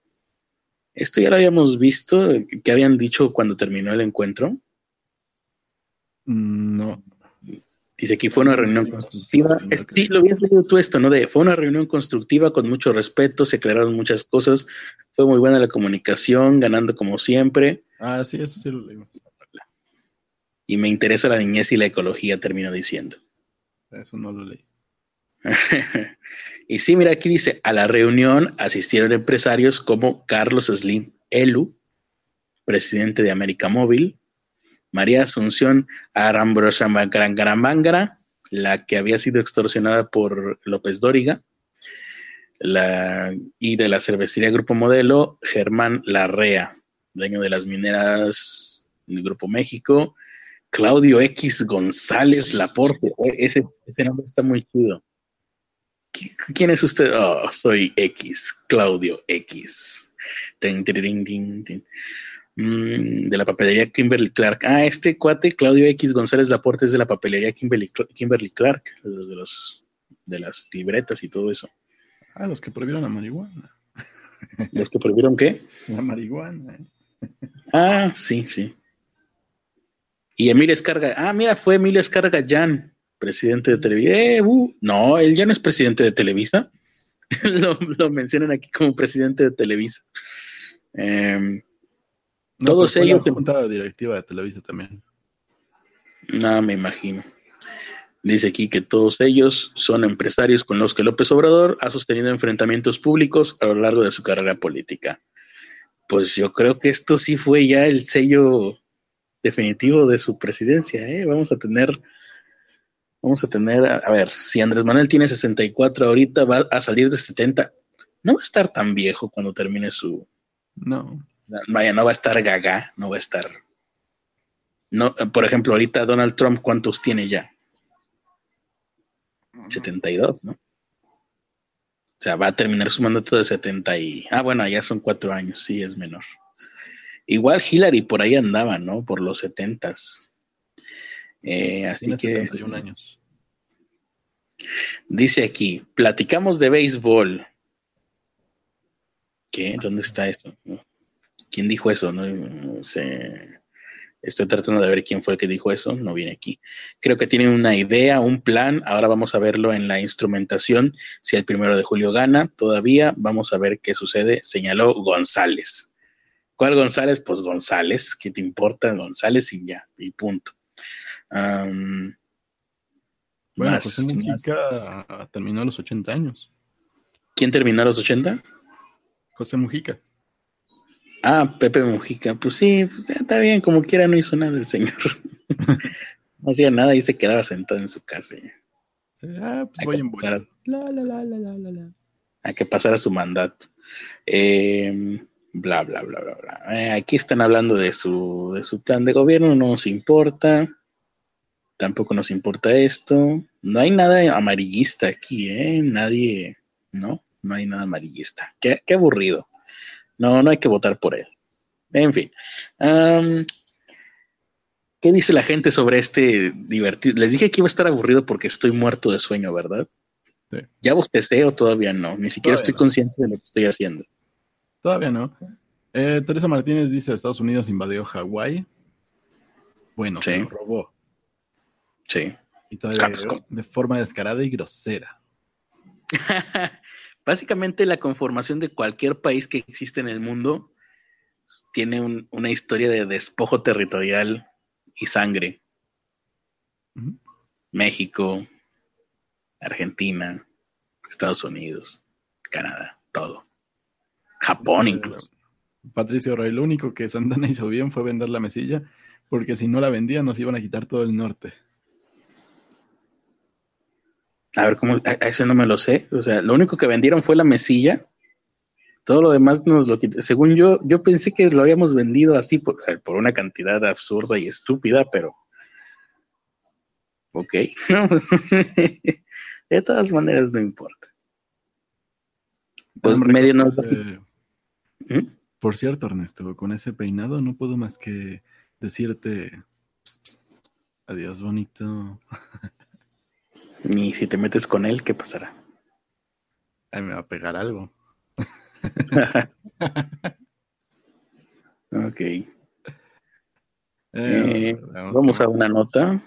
Esto ya lo habíamos visto, ¿qué habían dicho cuando terminó el encuentro? Mm, no, Dice aquí fue una reunión constructiva. Sí, lo habías leído tú esto, ¿no? De, fue una reunión constructiva con mucho respeto, se aclararon muchas cosas, fue muy buena la comunicación, ganando como siempre. Ah, sí, eso sí lo leí. Y me interesa la niñez y la ecología, termino diciendo. Eso no lo leí. (laughs) y sí, mira, aquí dice, a la reunión asistieron empresarios como Carlos Slim Elu, presidente de América Móvil, María Asunción Arambrosa la que había sido extorsionada por López Dóriga, y de la cervecería Grupo Modelo, Germán Larrea, dueño de las mineras del Grupo México, Claudio X González Laporte, ese, ese nombre está muy chido. ¿Quién es usted? Oh, soy X, Claudio X. Mm, de la papelería Kimberly Clark. Ah, este cuate, Claudio X González Laporte, es de la papelería Kimberly, Kimberly Clark, los de, los, de las libretas y todo eso. Ah, los que prohibieron la marihuana. ¿Los que prohibieron qué? La marihuana. Ah, sí, sí. Y Emilio Escarga. Ah, mira, fue Emilio Escarga Jan, presidente de Televisa. Eh, uh, no, él ya no es presidente de Televisa. (laughs) lo, lo, mencionan aquí como presidente de Televisa. Eh, todos ellos. La junta directiva de Televisa también. No, me imagino. Dice aquí que todos ellos son empresarios con los que López Obrador ha sostenido enfrentamientos públicos a lo largo de su carrera política. Pues yo creo que esto sí fue ya el sello definitivo de su presidencia. ¿eh? Vamos a tener Vamos a tener, a, ver, si Andrés Manuel tiene 64 ahorita, va a salir de 70. No va a estar tan viejo cuando termine su... No. Vaya, no va a estar gaga, no va a estar... No, por ejemplo, ahorita Donald Trump, ¿cuántos tiene ya? 72, ¿no? O sea, va a terminar su mandato de 70 y... Ah, bueno, ya son cuatro años, sí, es menor. Igual Hillary por ahí andaba, ¿no? Por los 70 eh, así que. años. Dice aquí: platicamos de béisbol. ¿Qué? ¿Dónde está eso? ¿Quién dijo eso? No, sé. Estoy tratando de ver quién fue el que dijo eso. No viene aquí. Creo que tienen una idea, un plan. Ahora vamos a verlo en la instrumentación. Si el primero de julio gana, todavía vamos a ver qué sucede. Señaló González. ¿Cuál González? Pues González. ¿Qué te importa? González y ya. Y punto bueno, José Mujica terminó a los 80 años. ¿Quién terminó a los 80? José Mujica. Ah, Pepe Mujica. Pues sí, pues está bien, como quiera no hizo nada el señor. (laughs) no hacía nada y se quedaba sentado en su casa. Ah, pues voy en que pasar a su mandato. Eh, bla, bla, bla, bla, bla. Eh, aquí están hablando de su, de su plan de gobierno, no nos importa tampoco nos importa esto. No hay nada amarillista aquí, ¿eh? Nadie, no, no hay nada amarillista. Qué, aburrido. No, no hay que votar por él. En fin. ¿Qué dice la gente sobre este divertido? Les dije que iba a estar aburrido porque estoy muerto de sueño, ¿verdad? Sí. ¿Ya bostecé o todavía no? Ni siquiera estoy consciente de lo que estoy haciendo. Todavía no. Eh, Teresa Martínez dice: Estados Unidos invadió Hawái. Bueno, se lo robó. Sí. Y todavía de forma descarada y grosera. (laughs) Básicamente la conformación de cualquier país que existe en el mundo tiene una historia de despojo territorial y sangre. México, Argentina, Estados Unidos, Canadá, todo. Japón incluso. Patricio Rey, lo único que Santana hizo bien fue vender la mesilla, porque si no la vendía nos iban a quitar todo el norte. A ver, ¿cómo? A, eso no me lo sé. O sea, lo único que vendieron fue la mesilla. Todo lo demás nos lo quitó. Según yo, yo pensé que lo habíamos vendido así por, eh, por una cantidad absurda y estúpida, pero. Ok. (laughs) (laughs) de todas maneras, no importa. Pues medio no. ¿Mm? Por cierto, Ernesto, con ese peinado no puedo más que decirte. adiós, bonito. (laughs) Ni si te metes con él, ¿qué pasará? Ahí me va a pegar algo. (laughs) ok. Eh, eh, vamos a una nota.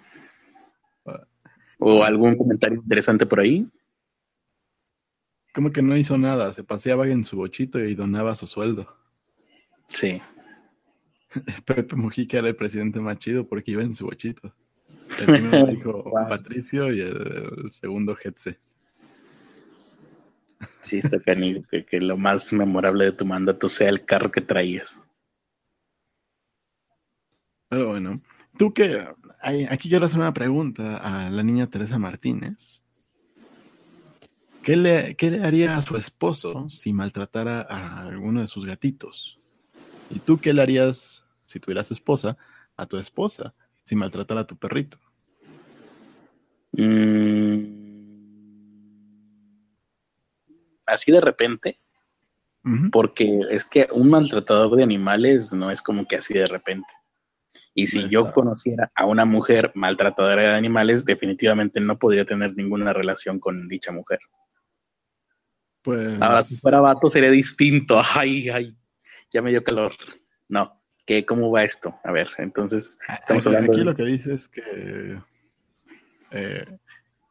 ¿O algún comentario interesante por ahí? Como que no hizo nada, se paseaba en su bochito y donaba su sueldo. Sí. (laughs) Pepe Mujica era el presidente más chido porque iba en su bochito. El primero (laughs) dijo Patricio y el, segundo Hetze. Sí, está canido que, lo más memorable de tu mandato sea el carro que traías. Pero bueno, tú que aquí quiero hacer una pregunta a la niña Teresa Martínez. ¿Qué le, ¿Qué le haría a su esposo si maltratara a alguno de sus gatitos? ¿Y tú qué le harías, si tuvieras esposa, a tu esposa? Si maltratar a tu perrito? Mm. así de repente, porque es que un maltratador de animales no es como que así de repente. Y si yo conociera a una mujer maltratadora de animales, definitivamente no podría tener ninguna relación con dicha mujer. Pues... Ahora, si fuera vato sería distinto. (laughs) Ay, ay, ya me dio calor. No. ¿Cómo va esto? A ver, entonces ah, estamos hablando. Aquí lo que dice es que eh,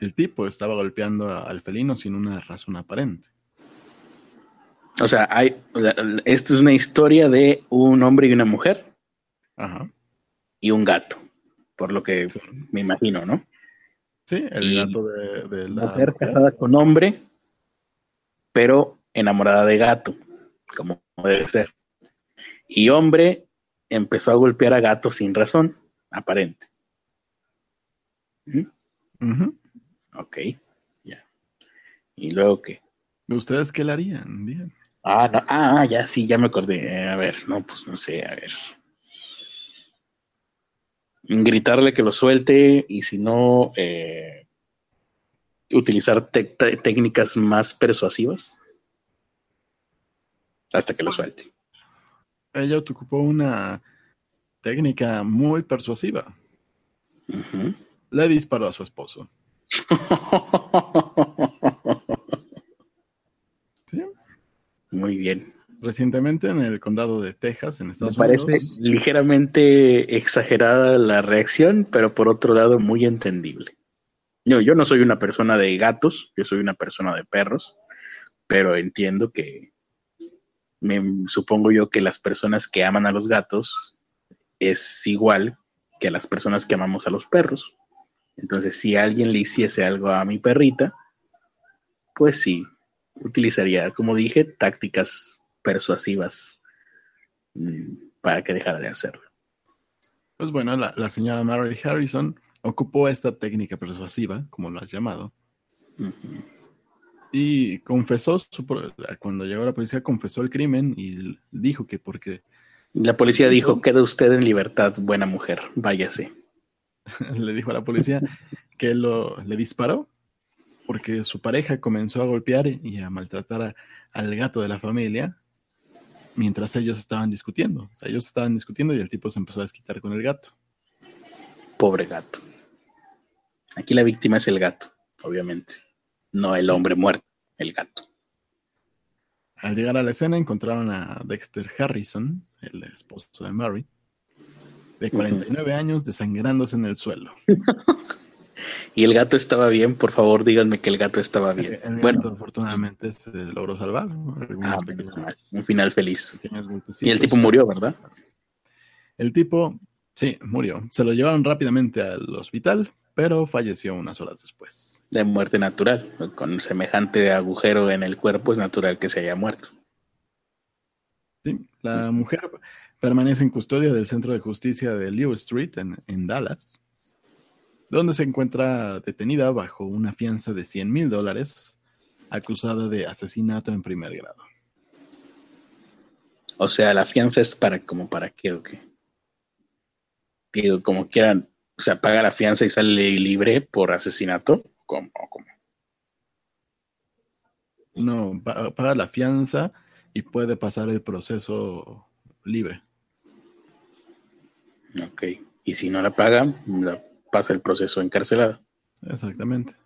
el tipo estaba golpeando al felino sin una razón aparente. O sea, hay, esto es una historia de un hombre y una mujer. Ajá. Y un gato, por lo que me imagino, ¿no? Sí, el gato de, la mujer casada con hombre, pero enamorada de gato, como debe ser. Y hombre empezó a golpear a gato sin razón aparente. Ok, ya. ¿Y luego qué? ¿Ustedes qué le harían? Bien. Ah, no, ah, ya, sí, ya me acordé. A ver, no, pues no sé, a ver. Gritarle que lo suelte y si no, eh, utilizar técnicas más persuasivas hasta que lo suelte. Ella ocupó una técnica muy persuasiva. Le disparó a su esposo. (laughs) ¿Sí? Muy bien. Recientemente en el condado de Texas, en Estados Me parece ligeramente exagerada la reacción, pero por otro lado muy entendible. Yo, yo no soy una persona de gatos, yo soy una persona de perros, pero entiendo que me supongo yo que las personas que aman a los gatos es igual que las personas que amamos a los perros. Entonces, si alguien le hiciese algo a mi perrita, pues sí, utilizaría, como dije, tácticas persuasivas mm, para que dejara de hacerlo. Pues bueno, la, señora Mary Harrison ocupó esta técnica persuasiva, como lo has llamado, y confesó, cuando llegó la policía, confesó el crimen y dijo que porque... La policía dijo, queda usted en libertad, buena mujer, váyase. (laughs) le dijo a la policía que lo, le disparó porque su pareja comenzó a golpear y a maltratar al gato de la familia mientras ellos estaban discutiendo. ellos estaban discutiendo y el tipo se empezó a desquitar con el gato. Pobre gato. Aquí la víctima es el gato, obviamente, no el hombre muerto, el gato. Al llegar a la escena encontraron a Dexter Harrison, el esposo de Mary, de 49 años desangrándose en el suelo. (laughs) y el gato estaba bien, por favor díganme que el gato estaba bien. bueno, afortunadamente se logró salvar. Ah, un final feliz. Y el tipo murió, ¿verdad? El tipo, sí, murió. Se lo llevaron rápidamente al hospital, pero falleció unas horas después. De muerte natural. Con semejante agujero en el cuerpo es natural que se haya muerto. Sí, la mujer permanece en custodia del Centro de Justicia de Lew Street en, Dallas, donde se encuentra detenida bajo una fianza de 100 mil dólares, acusada de asesinato en primer grado. O sea, la fianza es para como para qué o qué. Digo, como quieran, o sea, paga la fianza y sale libre por asesinato, ¿cómo? ¿Cómo? No, paga la fianza y puede pasar el proceso libre. Ok. Y si no la paga, la pasa el proceso encarcelado. Exactamente.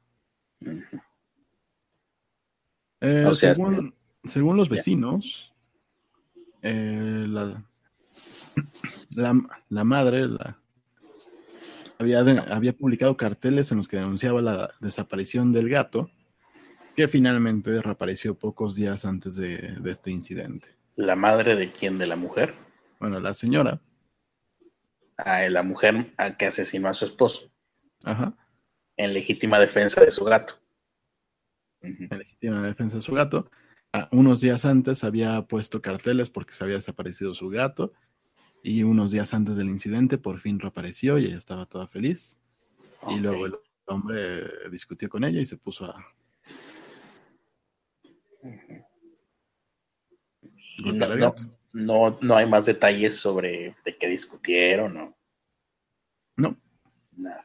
Eh, o sea, según, los vecinos, eh, la, la, madre la, había, había publicado carteles en los que denunciaba la desaparición del gato, que finalmente reapareció pocos días antes de, de este incidente. ¿La madre de quién? ¿De la mujer? Bueno, la señora a la mujer a que asesinó a su esposo. Ajá. En legítima defensa de su gato. En legítima defensa de su gato. unos días antes había puesto carteles porque se había desaparecido su gato. Y unos días antes del incidente por fin reapareció y ella estaba toda feliz. Y luego el hombre discutió con ella y se puso a... No, no hay más detalles sobre de qué discutieron, ¿no? No. Nada.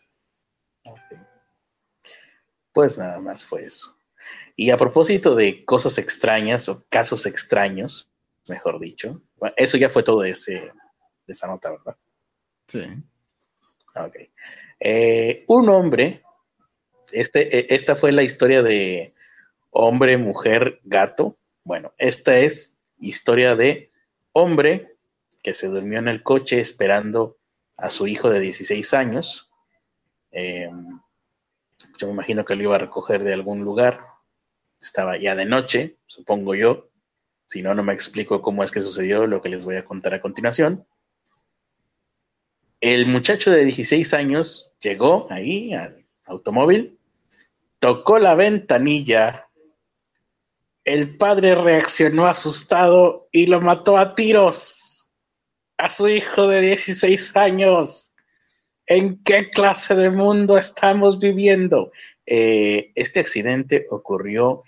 Pues nada más fue eso. Y a propósito de cosas extrañas o casos extraños, mejor dicho, eso ya fue todo ese, de esa nota, ¿verdad? Sí. Ok. Eh, un hombre, este, e, esta fue la historia de hombre, mujer, gato. Bueno, esta es historia de hombre que se durmió en el coche esperando a su hijo de 16 años. Eh, yo me imagino que lo iba a recoger de algún lugar. Estaba ya de noche, supongo yo. Si no, no me explico cómo es que sucedió lo que les voy a contar a continuación. El muchacho de 16 años llegó ahí al automóvil, tocó la ventanilla el padre reaccionó asustado y lo mató a tiros a su hijo de 16 años. ¿En qué clase de mundo estamos viviendo? Eh, este accidente ocurrió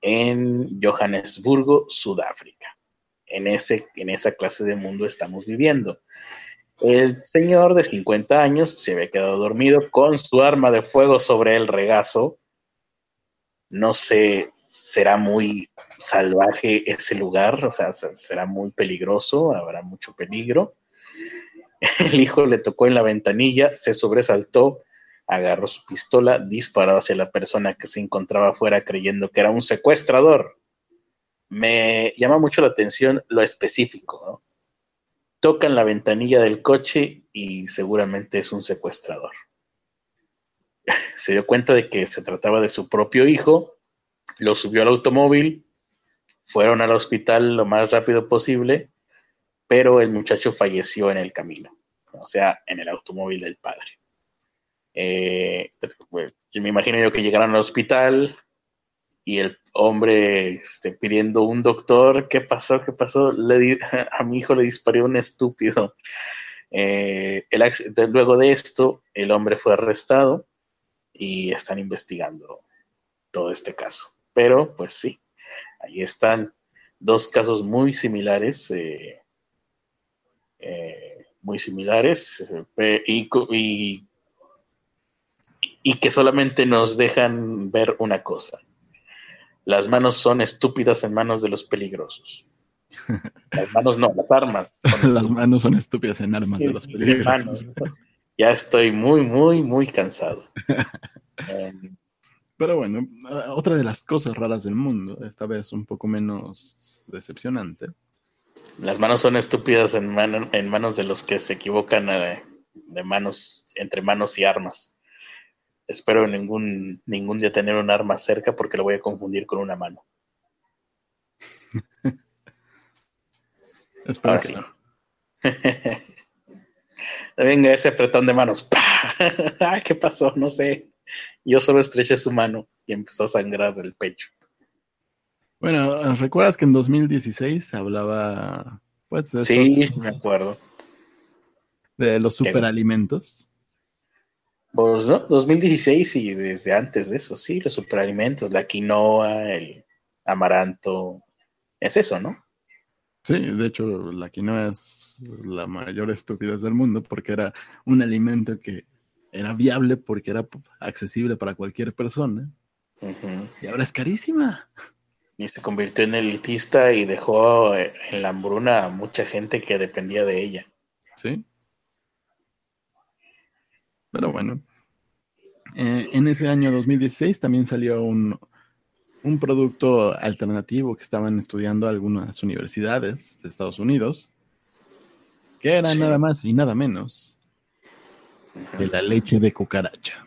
en Johannesburgo, Sudáfrica. En, ese, en esa clase de mundo estamos viviendo. El señor de 50 años se había quedado dormido con su arma de fuego sobre el regazo. No sé, será muy salvaje ese lugar, o sea, será muy peligroso, habrá mucho peligro. El hijo le tocó en la ventanilla, se sobresaltó, agarró su pistola, disparó hacia la persona que se encontraba afuera creyendo que era un secuestrador. Me llama mucho la atención lo específico, ¿no? Tocan la ventanilla del coche y seguramente es un secuestrador. (laughs) Se dio cuenta de que se trataba de su propio hijo, lo subió al automóvil, fueron al hospital lo más rápido posible pero el muchacho falleció en el camino, o sea, en el automóvil del padre. Eh, pues, me imagino yo que llegaron al hospital y el hombre este, pidiendo un doctor, ¿qué pasó? ¿Qué pasó? Le (laughs) a mi hijo le disparó un estúpido. Eh, luego de esto, el hombre fue arrestado y están investigando todo este caso. Pero, pues sí, ahí están dos casos muy similares. Eh, eh, muy similares y, que solamente nos dejan ver una cosa. Las manos son estúpidas en manos de los peligrosos. Las manos no, las armas. (laughs) las manos son estúpidas en armas de los peligrosos. Ya estoy muy, muy, muy cansado. (laughs) Em, Pero bueno, otra de las cosas raras del mundo, esta vez un poco menos decepcionante, las manos son estúpidas en, en manos de los que se equivocan eh, de manos, entre manos y armas. Espero ningún, ningún día tener un arma cerca porque lo voy a confundir con una mano. (laughs) Espero que no. (laughs) Venga ese apretón de manos. (laughs) ¿Qué pasó? No sé. Yo solo estreché su mano y empezó a sangrar del pecho. Bueno, ¿recuerdas que en 2016 se hablaba, pues, de Sí, me acuerdo. De los superalimentos. Pues no, 2016 y desde antes de eso, sí, los superalimentos, la quinoa, el amaranto, es eso, ¿no? Sí, de hecho, la quinoa es la mayor estupidez del mundo porque era un alimento que era viable porque era accesible para cualquier persona. Y ahora es carísima y se convirtió en elitista y dejó eh, en la hambruna a mucha gente que dependía de ella. Sí. Pero bueno, eh, en ese año 2016 también salió un, un producto alternativo que estaban estudiando algunas universidades de Estados Unidos, que era nada más y nada menos que la leche de cucaracha.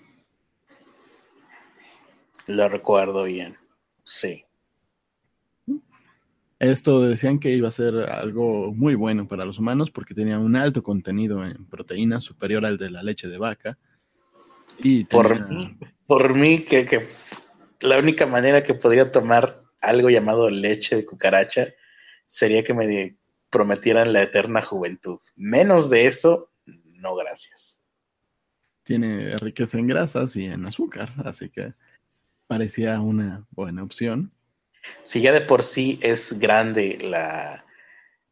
Lo recuerdo bien, sí. Esto decían que iba a ser algo muy bueno para los humanos porque tenía un alto contenido en proteínas superior al de la leche de vaca. Y por, mí, por mí, que, la única manera que podría tomar algo llamado leche de cucaracha sería que me prometieran la eterna juventud. Menos de eso, no gracias. Tiene riqueza en grasas y en azúcar, así que parecía una buena opción si ya de por sí es grande la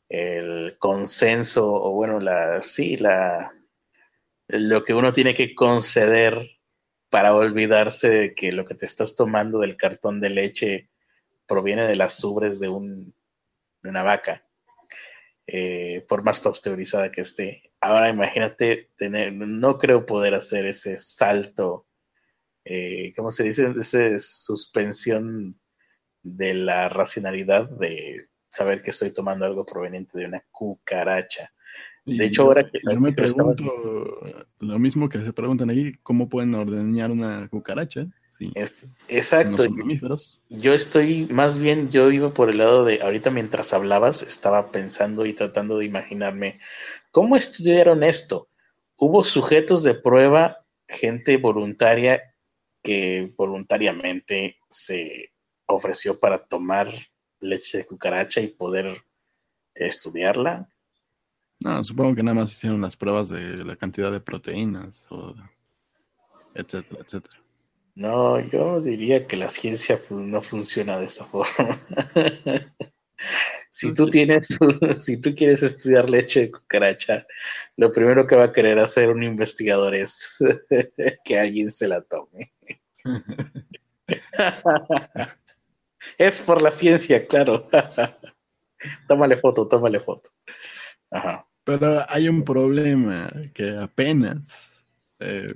el consenso, o bueno, la sí, la lo que uno tiene que conceder para olvidarse de que lo que te estás tomando del cartón de leche proviene de las ubres de, un, de una vaca, eh, por más pasteurizada que esté. Ahora imagínate tener, no creo poder hacer ese salto, eh, ¿cómo se dice? Esa suspensión de la racionalidad de saber que estoy tomando algo proveniente de una cucaracha. De hecho, ahora que... Yo me pregunto lo mismo que se preguntan ahí, ¿cómo pueden ordeñar una cucaracha? Sí, es, exacto. yo estoy, más bien, yo iba por el lado de, ahorita mientras hablabas, estaba pensando y tratando de imaginarme, ¿cómo estudiaron esto? Hubo sujetos de prueba, gente voluntaria que voluntariamente se ofreció para tomar leche de cucaracha y poder estudiarla. No, supongo que nada más hicieron las pruebas de la cantidad de proteínas, o etcétera, etcétera. No, yo diría que la ciencia no funciona de esa forma. (laughs) si tú tienes, (laughs) si tú quieres estudiar leche de cucaracha, lo primero que va a querer hacer un investigador es (laughs) que alguien se la tome. Es por la ciencia, claro. (laughs) tómale foto, tómale foto. Ajá. Pero hay un problema que apenas, eh,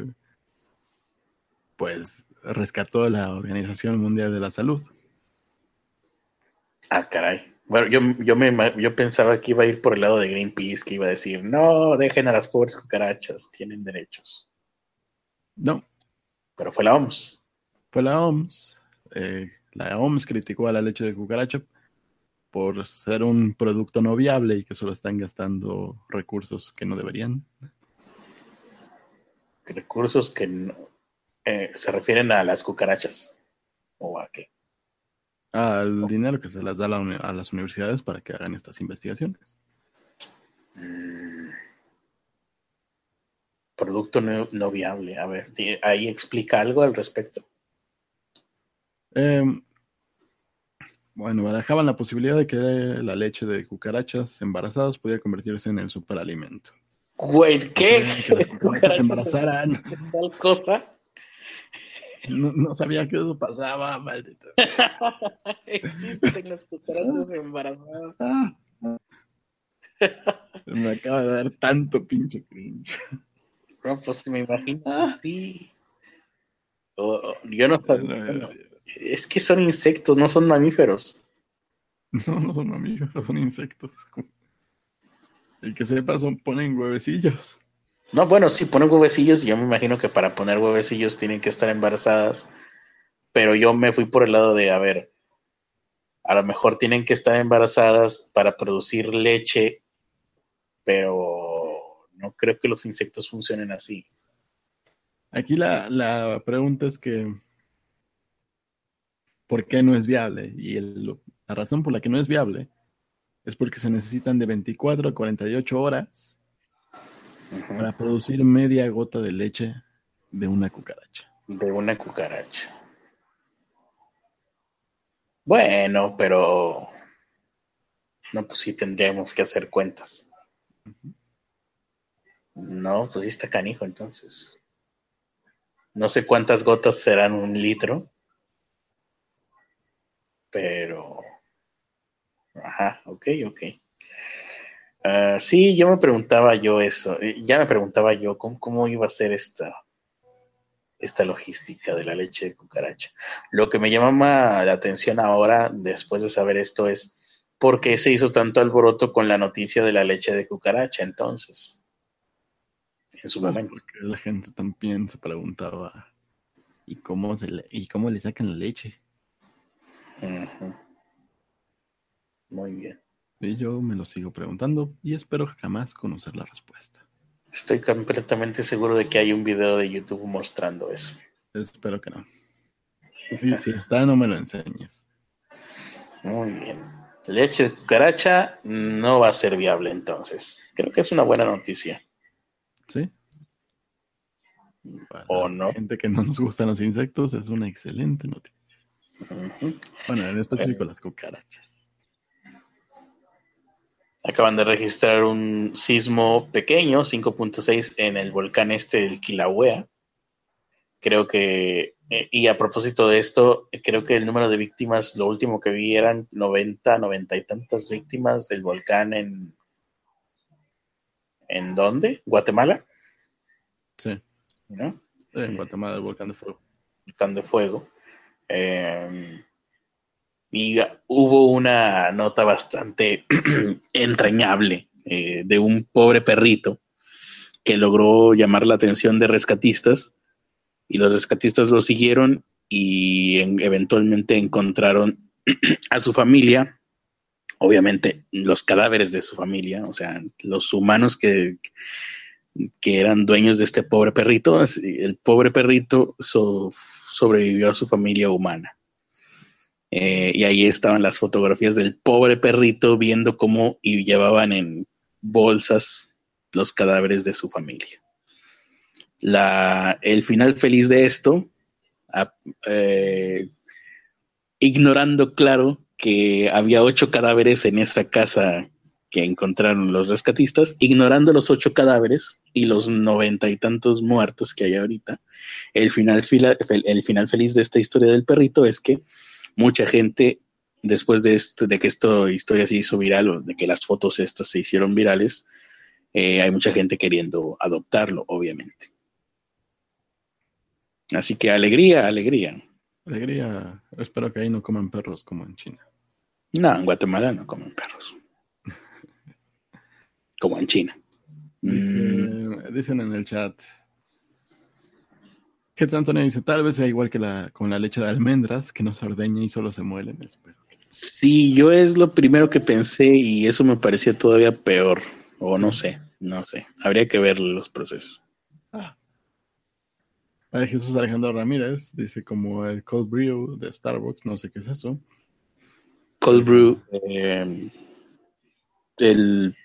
pues, rescató la Organización Mundial de la Salud. Ah, caray. Bueno, yo, yo, me, yo pensaba que iba a ir por el lado de Greenpeace, que iba a decir, no, dejen a las pobres cucarachas, tienen derechos. No. Pero fue la OMS. Fue la OMS. Eh, la OMS criticó a la leche de cucaracha por ser un producto no viable y que solo están gastando recursos que no deberían. Recursos que no, eh, se refieren a las cucarachas. ¿O a qué? Al dinero que se las da a las universidades para que hagan estas investigaciones. Mm. Producto no, viable. A ver, ahí explica algo al respecto. Eh, bueno, barajaban la posibilidad de que la leche de cucarachas embarazadas pudiera convertirse en el superalimento. Güey, ¿qué? Que las cucarachas se (laughs) embarazaran. ¿Tal cosa? No, sabía que eso pasaba, maldito. (laughs) Existen las cucarachas embarazadas. Me acaba de dar tanto pinche cringe. No, pues me imagino ah. sí. yo no sabía. Es que son insectos, no son mamíferos. (laughs) No, no son mamíferos, son insectos. El que sepa son ponen huevecillos. No, bueno, sí, ponen huevecillos yo me imagino que para poner huevecillos tienen que estar embarazadas. Pero yo me fui por el lado de, a ver, a lo mejor tienen que estar embarazadas para producir leche, pero no creo que los insectos funcionen así. Aquí la, la pregunta es que por qué no es viable. Y la razón por la que no es viable es porque se necesitan de 24 a 48 horas para producir media gota de leche de una cucaracha. De una cucaracha. Bueno, pero no, pues sí tendríamos que hacer cuentas. No, pues sí está canijo entonces. No sé cuántas gotas serán un litro. Pero. Ajá, ok, ok. Uh, sí, yo me preguntaba yo eso. Eh, ya me preguntaba yo cómo, cómo iba a ser esta, esta logística de la leche de cucaracha. Lo que me llama la atención ahora, después de saber esto, es por qué se hizo tanto alboroto con la noticia de la leche de cucaracha entonces. En su pues momento. Porque la gente también se preguntaba, ¿y cómo, se le, ¿y cómo le sacan la leche? Muy bien. Y yo me lo sigo preguntando y espero jamás conocer la respuesta. Estoy completamente seguro de que hay un video de YouTube mostrando eso. Espero que no. Y si está, no me lo enseñes. Muy bien. Leche de cucaracha no va a ser viable entonces. Creo que es una buena noticia. Sí. o no. Gente que no nos gustan los insectos es una excelente noticia. Bueno, en específico las cucarachas. Acaban de registrar un sismo pequeño, 5.6, en el volcán este del Kilauea. Creo que, eh, y a propósito de esto, creo que el número de víctimas, lo último que vi eran 90, 90 y tantas víctimas del volcán en... ¿En dónde? ¿Guatemala? Sí. ¿No? En Guatemala, el volcán de fuego. Volcán de fuego. Em, y hubo una nota bastante (clears throat) entrañable eh, de un pobre perrito que logró llamar la atención de rescatistas y los rescatistas lo siguieron y eventualmente encontraron (clears throat) a su familia, obviamente los cadáveres de su familia, o sea, los humanos que, que eran dueños de este pobre perrito, el pobre perrito so, sobrevivió a su familia humana. Eh, y ahí estaban las fotografías del pobre perrito viendo cómo y llevaban en bolsas los cadáveres de su familia. La, el final feliz de esto, eh, ignorando claro que había ocho cadáveres en esa casa que encontraron los rescatistas, ignorando los ocho cadáveres y los noventa y tantos muertos que hay ahorita, el final, el final feliz de esta historia del perrito es que mucha gente, después de, esto, de que esta historia se hizo viral o de que las fotos estas se hicieron virales, eh, hay mucha gente queriendo adoptarlo, obviamente. Así que alegría, alegría. Alegría. Espero que ahí no coman perros como en China. No, en Guatemala no comen perros como en China. Mm. Dicen en el chat. Que Antonio dice, tal vez sea igual que la, con la leche de almendras, que no se ordeña y solo se muele. Espero. Sí, yo es lo primero que pensé y eso me parecía todavía peor. O no sé, no sé. Habría que ver los procesos. Ah. Jesús Alejandro Ramírez dice como el cold brew de Starbucks, no sé qué es eso. Cold brew, eh, el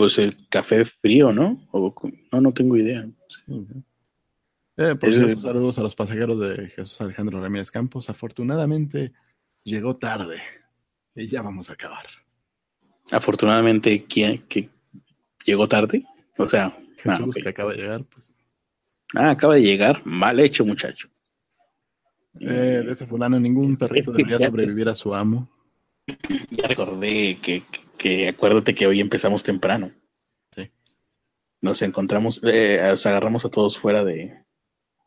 pues el café frío, ¿no? no, no tengo idea. Eh, por cierto, saludos a los pasajeros de Jesús Alejandro Ramírez Campos. Afortunadamente llegó tarde y ya vamos a acabar. Afortunadamente, ¿quién que llegó tarde? O sea, ah, Jesús que acaba de llegar, pues. Ah, acaba de llegar. Mal hecho, muchacho. Eh, de ese fulano, ningún perrito debería sobrevivir a su amo. (laughs) Ya recordé que, que acuérdate que hoy empezamos temprano. Sí. Nos encontramos, eh, nos agarramos a todos fuera de,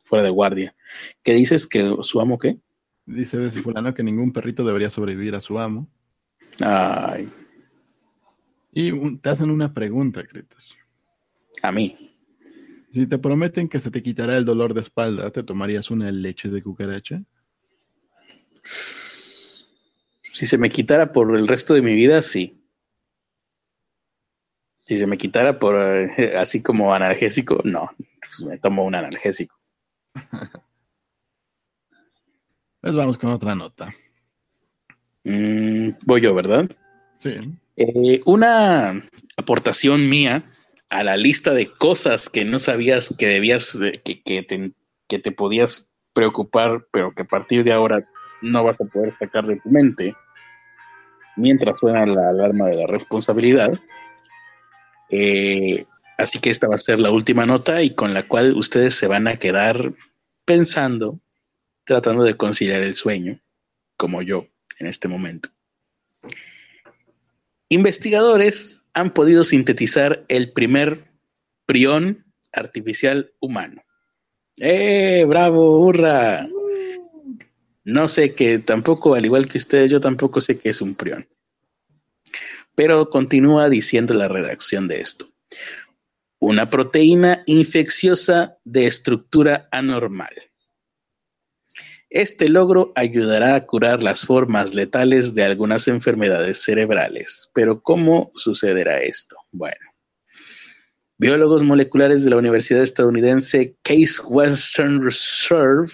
fuera de guardia. ¿Qué dices que su amo qué? Dice de fulano que ningún perrito debería sobrevivir a su amo. Ay. Y te hacen una pregunta, Cretos. A mí. Si te prometen que se te quitará el dolor de espalda, ¿te tomarías una leche de cucaracha? Si se me quitara por el resto de mi vida, sí. Si se me quitara por eh, así como analgésico, no, pues me tomo un analgésico. (laughs) Pues vamos con otra nota. Mm, voy yo, ¿verdad? Sí. Eh, una aportación mía a la lista de cosas que no sabías que debías, que, que, te, que te podías preocupar, pero que a partir de ahora no vas a poder sacar de tu mente, mientras suena la alarma de la responsabilidad, eh, así que esta va a ser la última nota y con la cual ustedes se van a quedar pensando, tratando de conciliar el sueño, como yo en este momento. Investigadores han podido sintetizar el primer prión artificial humano. ¡Eh! ¡Bravo! ¡Hurra! No sé que tampoco, al igual que ustedes, yo tampoco sé qué es un prión. Pero continúa diciendo la redacción de esto. Una proteína infecciosa de estructura anormal. Este logro ayudará a curar las formas letales de algunas enfermedades cerebrales. Pero ¿cómo sucederá esto? Bueno, biólogos moleculares de la Universidad estadounidense Case Western Reserve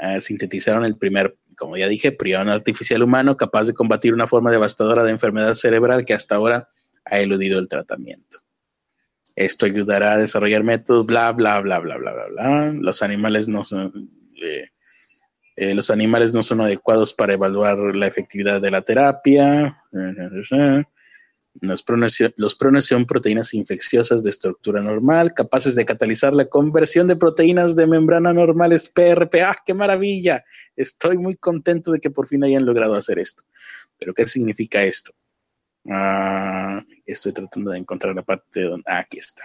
eh, sintetizaron el primer como ya dije, prión artificial humano capaz de combatir una forma devastadora de enfermedad cerebral que hasta ahora ha eludido el tratamiento. Esto ayudará a desarrollar métodos, bla, bla, bla, bla, bla, bla, bla. Los animales no son, eh, eh, los animales no son adecuados para evaluar la efectividad de la terapia. Los prones, son proteínas infecciosas de estructura normal, capaces de catalizar la conversión de proteínas de membrana normales PRP. ¡Ah, qué maravilla! Estoy muy contento de que por fin hayan logrado hacer esto. Pero, ¿qué significa esto? Ah, estoy tratando de encontrar la parte donde... Ah, aquí está.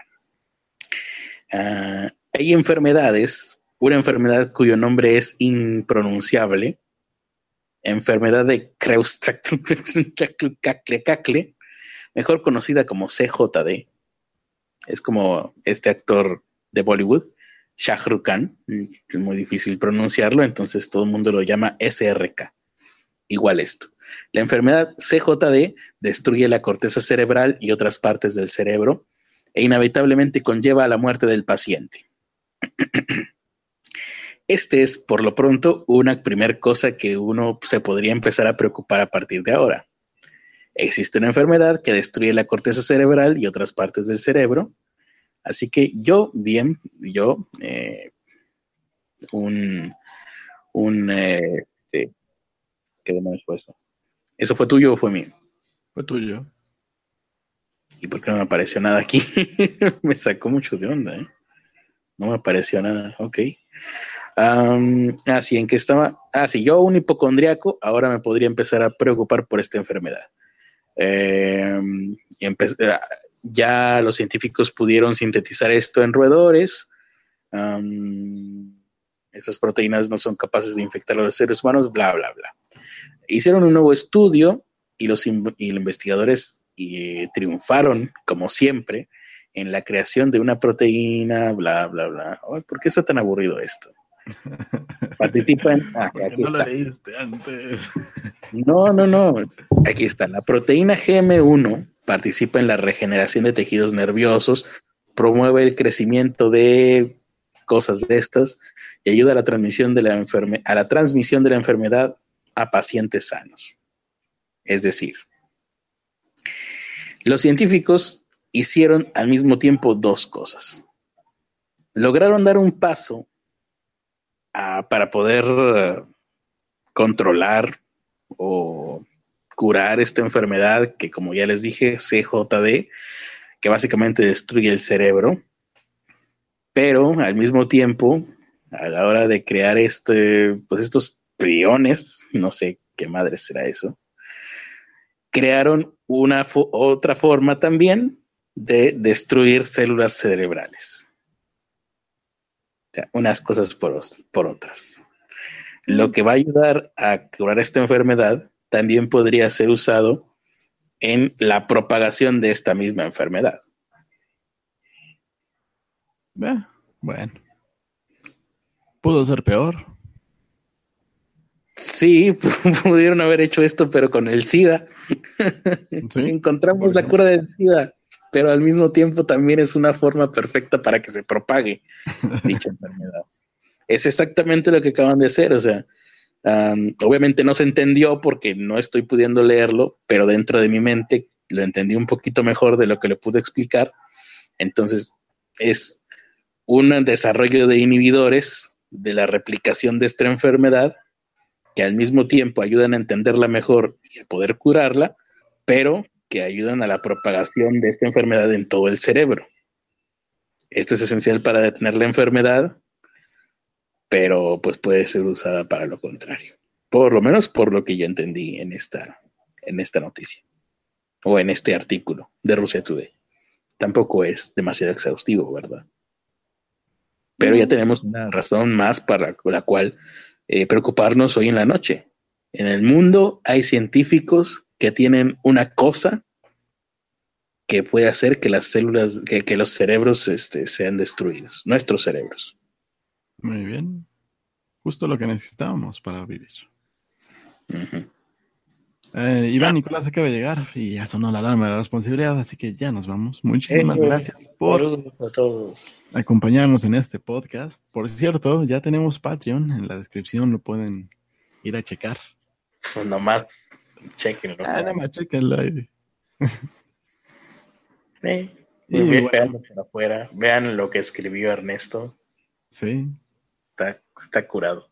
Ah, hay enfermedades, una enfermedad cuyo nombre es impronunciable, enfermedad de Kreutz-Cacle, (laughs) mejor conocida como CJD. Es como este actor de Bollywood, Shah Rukh Khan, es muy difícil pronunciarlo, entonces todo el mundo lo llama SRK. Igual esto. La enfermedad CJD destruye la corteza cerebral y otras partes del cerebro e inevitablemente conlleva a la muerte del paciente. (clears throat) Este es, por lo pronto, una primera cosa que uno se podría empezar a preocupar a partir de ahora. Existe una enfermedad que destruye la corteza cerebral y otras partes del cerebro. Así que yo, bien, yo, eh, un, un, eh, este, ¿qué demonios fue eso? ¿Eso fue tuyo o fue mío? Fue tuyo. ¿Y por qué no me apareció nada aquí? (laughs) me sacó mucho de onda, ¿eh? No me apareció nada, ok. así en que estaba. Ah, si yo, un hipocondriaco, ahora me podría empezar a preocupar por esta enfermedad. Em, ya los científicos pudieron sintetizar esto en roedores. estas proteínas no son capaces de infectar a los seres humanos, bla, bla, bla. Hicieron un nuevo estudio y los, y los investigadores y triunfaron, como siempre, en la creación de una proteína, bla, bla, bla. ¿Por qué está tan aburrido esto? Participan. (laughs) Ah, aquí no está. antes. No, no, no. Aquí está. La proteína GM1 participa en la regeneración de tejidos nerviosos, promueve el crecimiento de cosas de estas y ayuda a la transmisión de la, a la transmisión de la enfermedad a pacientes sanos. Es decir, los científicos hicieron al mismo tiempo dos cosas. Lograron dar un paso ah, para poder eh, controlar o curar esta enfermedad que, como ya les dije, CJD, que básicamente destruye el cerebro, pero al mismo tiempo, a la hora de crear este, pues estos priones, no sé qué madre será eso, crearon una otra forma también de destruir células cerebrales. Sea, unas cosas por, por otras. Lo que va a ayudar a curar esta enfermedad también podría ser usado en la propagación de esta misma enfermedad. bueno. Pudo ser peor. Sí, (laughs) pudieron haber hecho esto, pero con el SIDA. (laughs) Encontramos la cura del SIDA, pero al mismo tiempo también es una forma perfecta para que se propague (laughs) dicha enfermedad. Es exactamente lo que acaban de hacer, o sea, obviamente no se entendió porque no estoy pudiendo leerlo, pero dentro de mi mente lo entendí un poquito mejor de lo que le pude explicar. Entonces, es un desarrollo de inhibidores de la replicación de esta enfermedad que al mismo tiempo ayudan a entenderla mejor y a poder curarla, pero que ayudan a la propagación de esta enfermedad en todo el cerebro. Esto es esencial para detener la enfermedad, pero pues puede ser usada para lo contrario. Por lo menos por lo que yo entendí en esta, en esta noticia o en este artículo de Rusia Today. Tampoco es demasiado exhaustivo, ¿verdad? Pero ya tenemos una razón más para la cual eh, preocuparnos hoy en la noche. En el mundo hay científicos que tienen una cosa que puede hacer que las células, que, los cerebros este, sean destruidos, nuestros cerebros. Muy bien. Justo lo que necesitábamos para vivir. Eh, Iván Nicolás acaba de llegar y ya sonó la alarma de la responsabilidad, así que ya nos vamos. Muchísimas eh, gracias por acompañarnos en este podcast. Por cierto, ya tenemos Patreon, en la descripción lo pueden ir a checar. Pues nomás, chequenlo. Ah, nada más, chequenlo ahí. (laughs) vean afuera, vean lo que escribió Ernesto. Sí. Está, está curado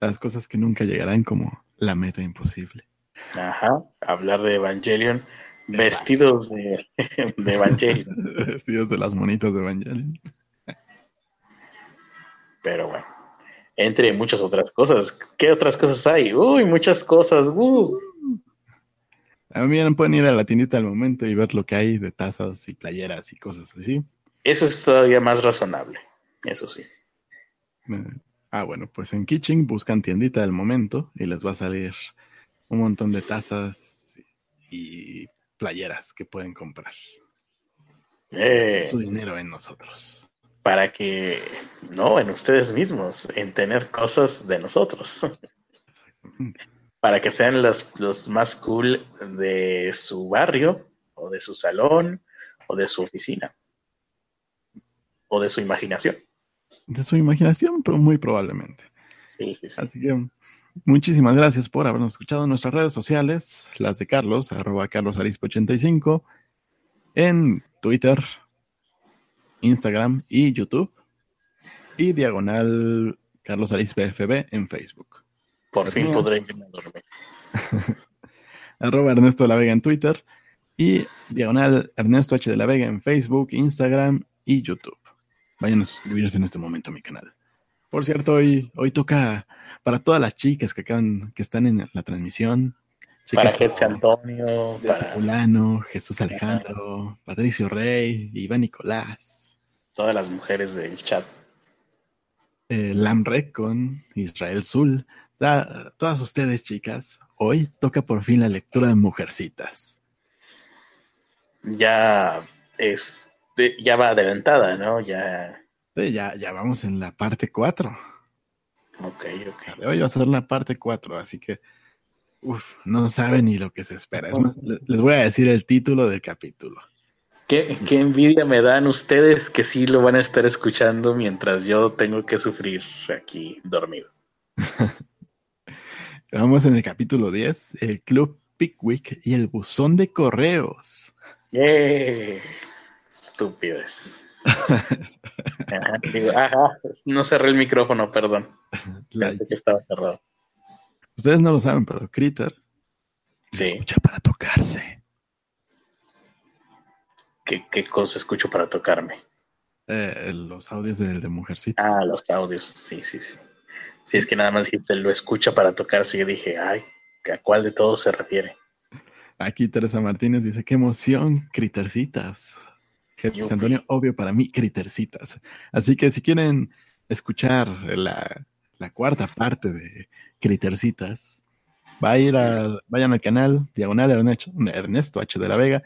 las cosas que nunca llegarán como la meta imposible. Ajá, hablar de Evangelion, vestidos de, (laughs) de Evangelion. (laughs) vestidos de las monitas de Evangelion. Pero bueno, entre muchas otras cosas. ¿Qué otras cosas hay? Uy, muchas cosas. Uh. También pueden ir a la tiendita al momento y ver lo que hay de tazas y playeras y cosas así. Eso es todavía más razonable, eso sí. Ah, bueno, pues en Kitchen buscan tiendita del momento y les va a salir un montón de tazas y playeras que pueden comprar. Eh, Su dinero en nosotros. Para que, no, en ustedes mismos, en tener cosas de nosotros. para que sean los, los más cool de su barrio, o de su salón, o de su oficina, o de su imaginación de su imaginación, pero muy probablemente. Sí, sí, sí. Así que Muchísimas gracias por habernos escuchado en nuestras redes sociales, las de Carlos, arroba carlosarispe85, en Twitter, Instagram y YouTube, y diagonal Carlos Arispe FB en Facebook. Por fin podré irme a dormir. (laughs) arroba Ernesto de la Vega en Twitter y diagonal Ernesto H de la Vega en Facebook, Instagram y YouTube. Vayan a suscribirse en este momento a mi canal. Por cierto, hoy, hoy toca para todas las chicas que acaban, que están en la transmisión. para Jesús Antonio, para Fulano, Jesús Alejandro, Patricio Rey, Iván Nicolás. Todas las mujeres del chat. Eh, Lam con Israel Zul. todas ustedes, chicas, hoy toca por fin la lectura de Mujercitas. Ya es, ya va adelantada, ¿no? Ya ya, ya vamos en la parte 4. Ok, ok. Hoy va a ser la parte 4, así que uf, no saben ni lo que se espera. Es más, les voy a decir el título del capítulo. ¿Qué, qué envidia me dan ustedes que sí lo van a estar escuchando mientras yo tengo que sufrir aquí dormido. (laughs) Vamos en el capítulo 10, el Club Pickwick y el buzón de correos. ¡Eh! Estúpides. Ajá, no cerré el micrófono, perdón. (laughs) que estaba cerrado. Ustedes no lo saben, pero Critter sí. escucha para tocarse. ¿Qué, ¿Qué, cosa escucho para tocarme? Eh, los audios de, de Mujercita. Ah, los audios, sí, sí, sí. Sí, es que nada más dijiste, lo escucha para tocarse. Y yo dije, ay, ¿a cuál de todos se refiere? Aquí Teresa Martínez dice, qué emoción, Crittercitas. Antonio, obvio para mí, Critercitas. Así que si quieren escuchar la, cuarta parte de Critercitas, va a ir a, vayan al canal Diagonal Ernesto, H de la Vega.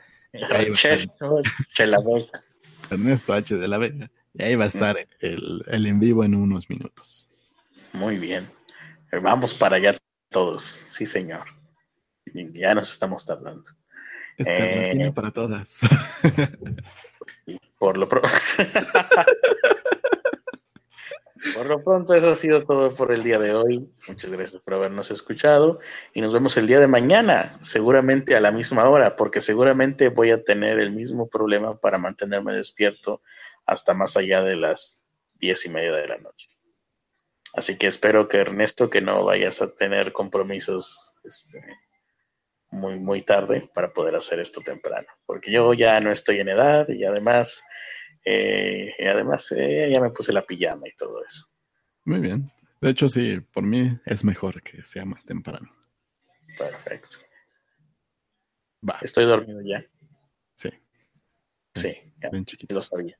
Ernesto H de la Vega. Y ahí va a estar el, el en vivo en unos minutos. Muy bien. Vamos para allá todos. Sí, señor. Ya nos estamos tardando. Es eh, para todas. Por lo pronto. (laughs) (laughs) por lo pronto, eso ha sido todo por el día de hoy. Muchas gracias por habernos escuchado y nos vemos el día de mañana, seguramente a la misma hora, porque seguramente voy a tener el mismo problema para mantenerme despierto hasta más allá de las diez y media de la noche. Así que espero que Ernesto, que no vayas a tener compromisos este, muy, muy tarde para poder hacer esto temprano, porque yo ya no estoy en edad y además, eh, además eh, ya me puse la pijama y todo eso. Muy bien. De hecho, sí, por mí es mejor que sea más temprano. Perfecto. Va. Estoy dormido ya. Sí. Sí, ya, lo sabía.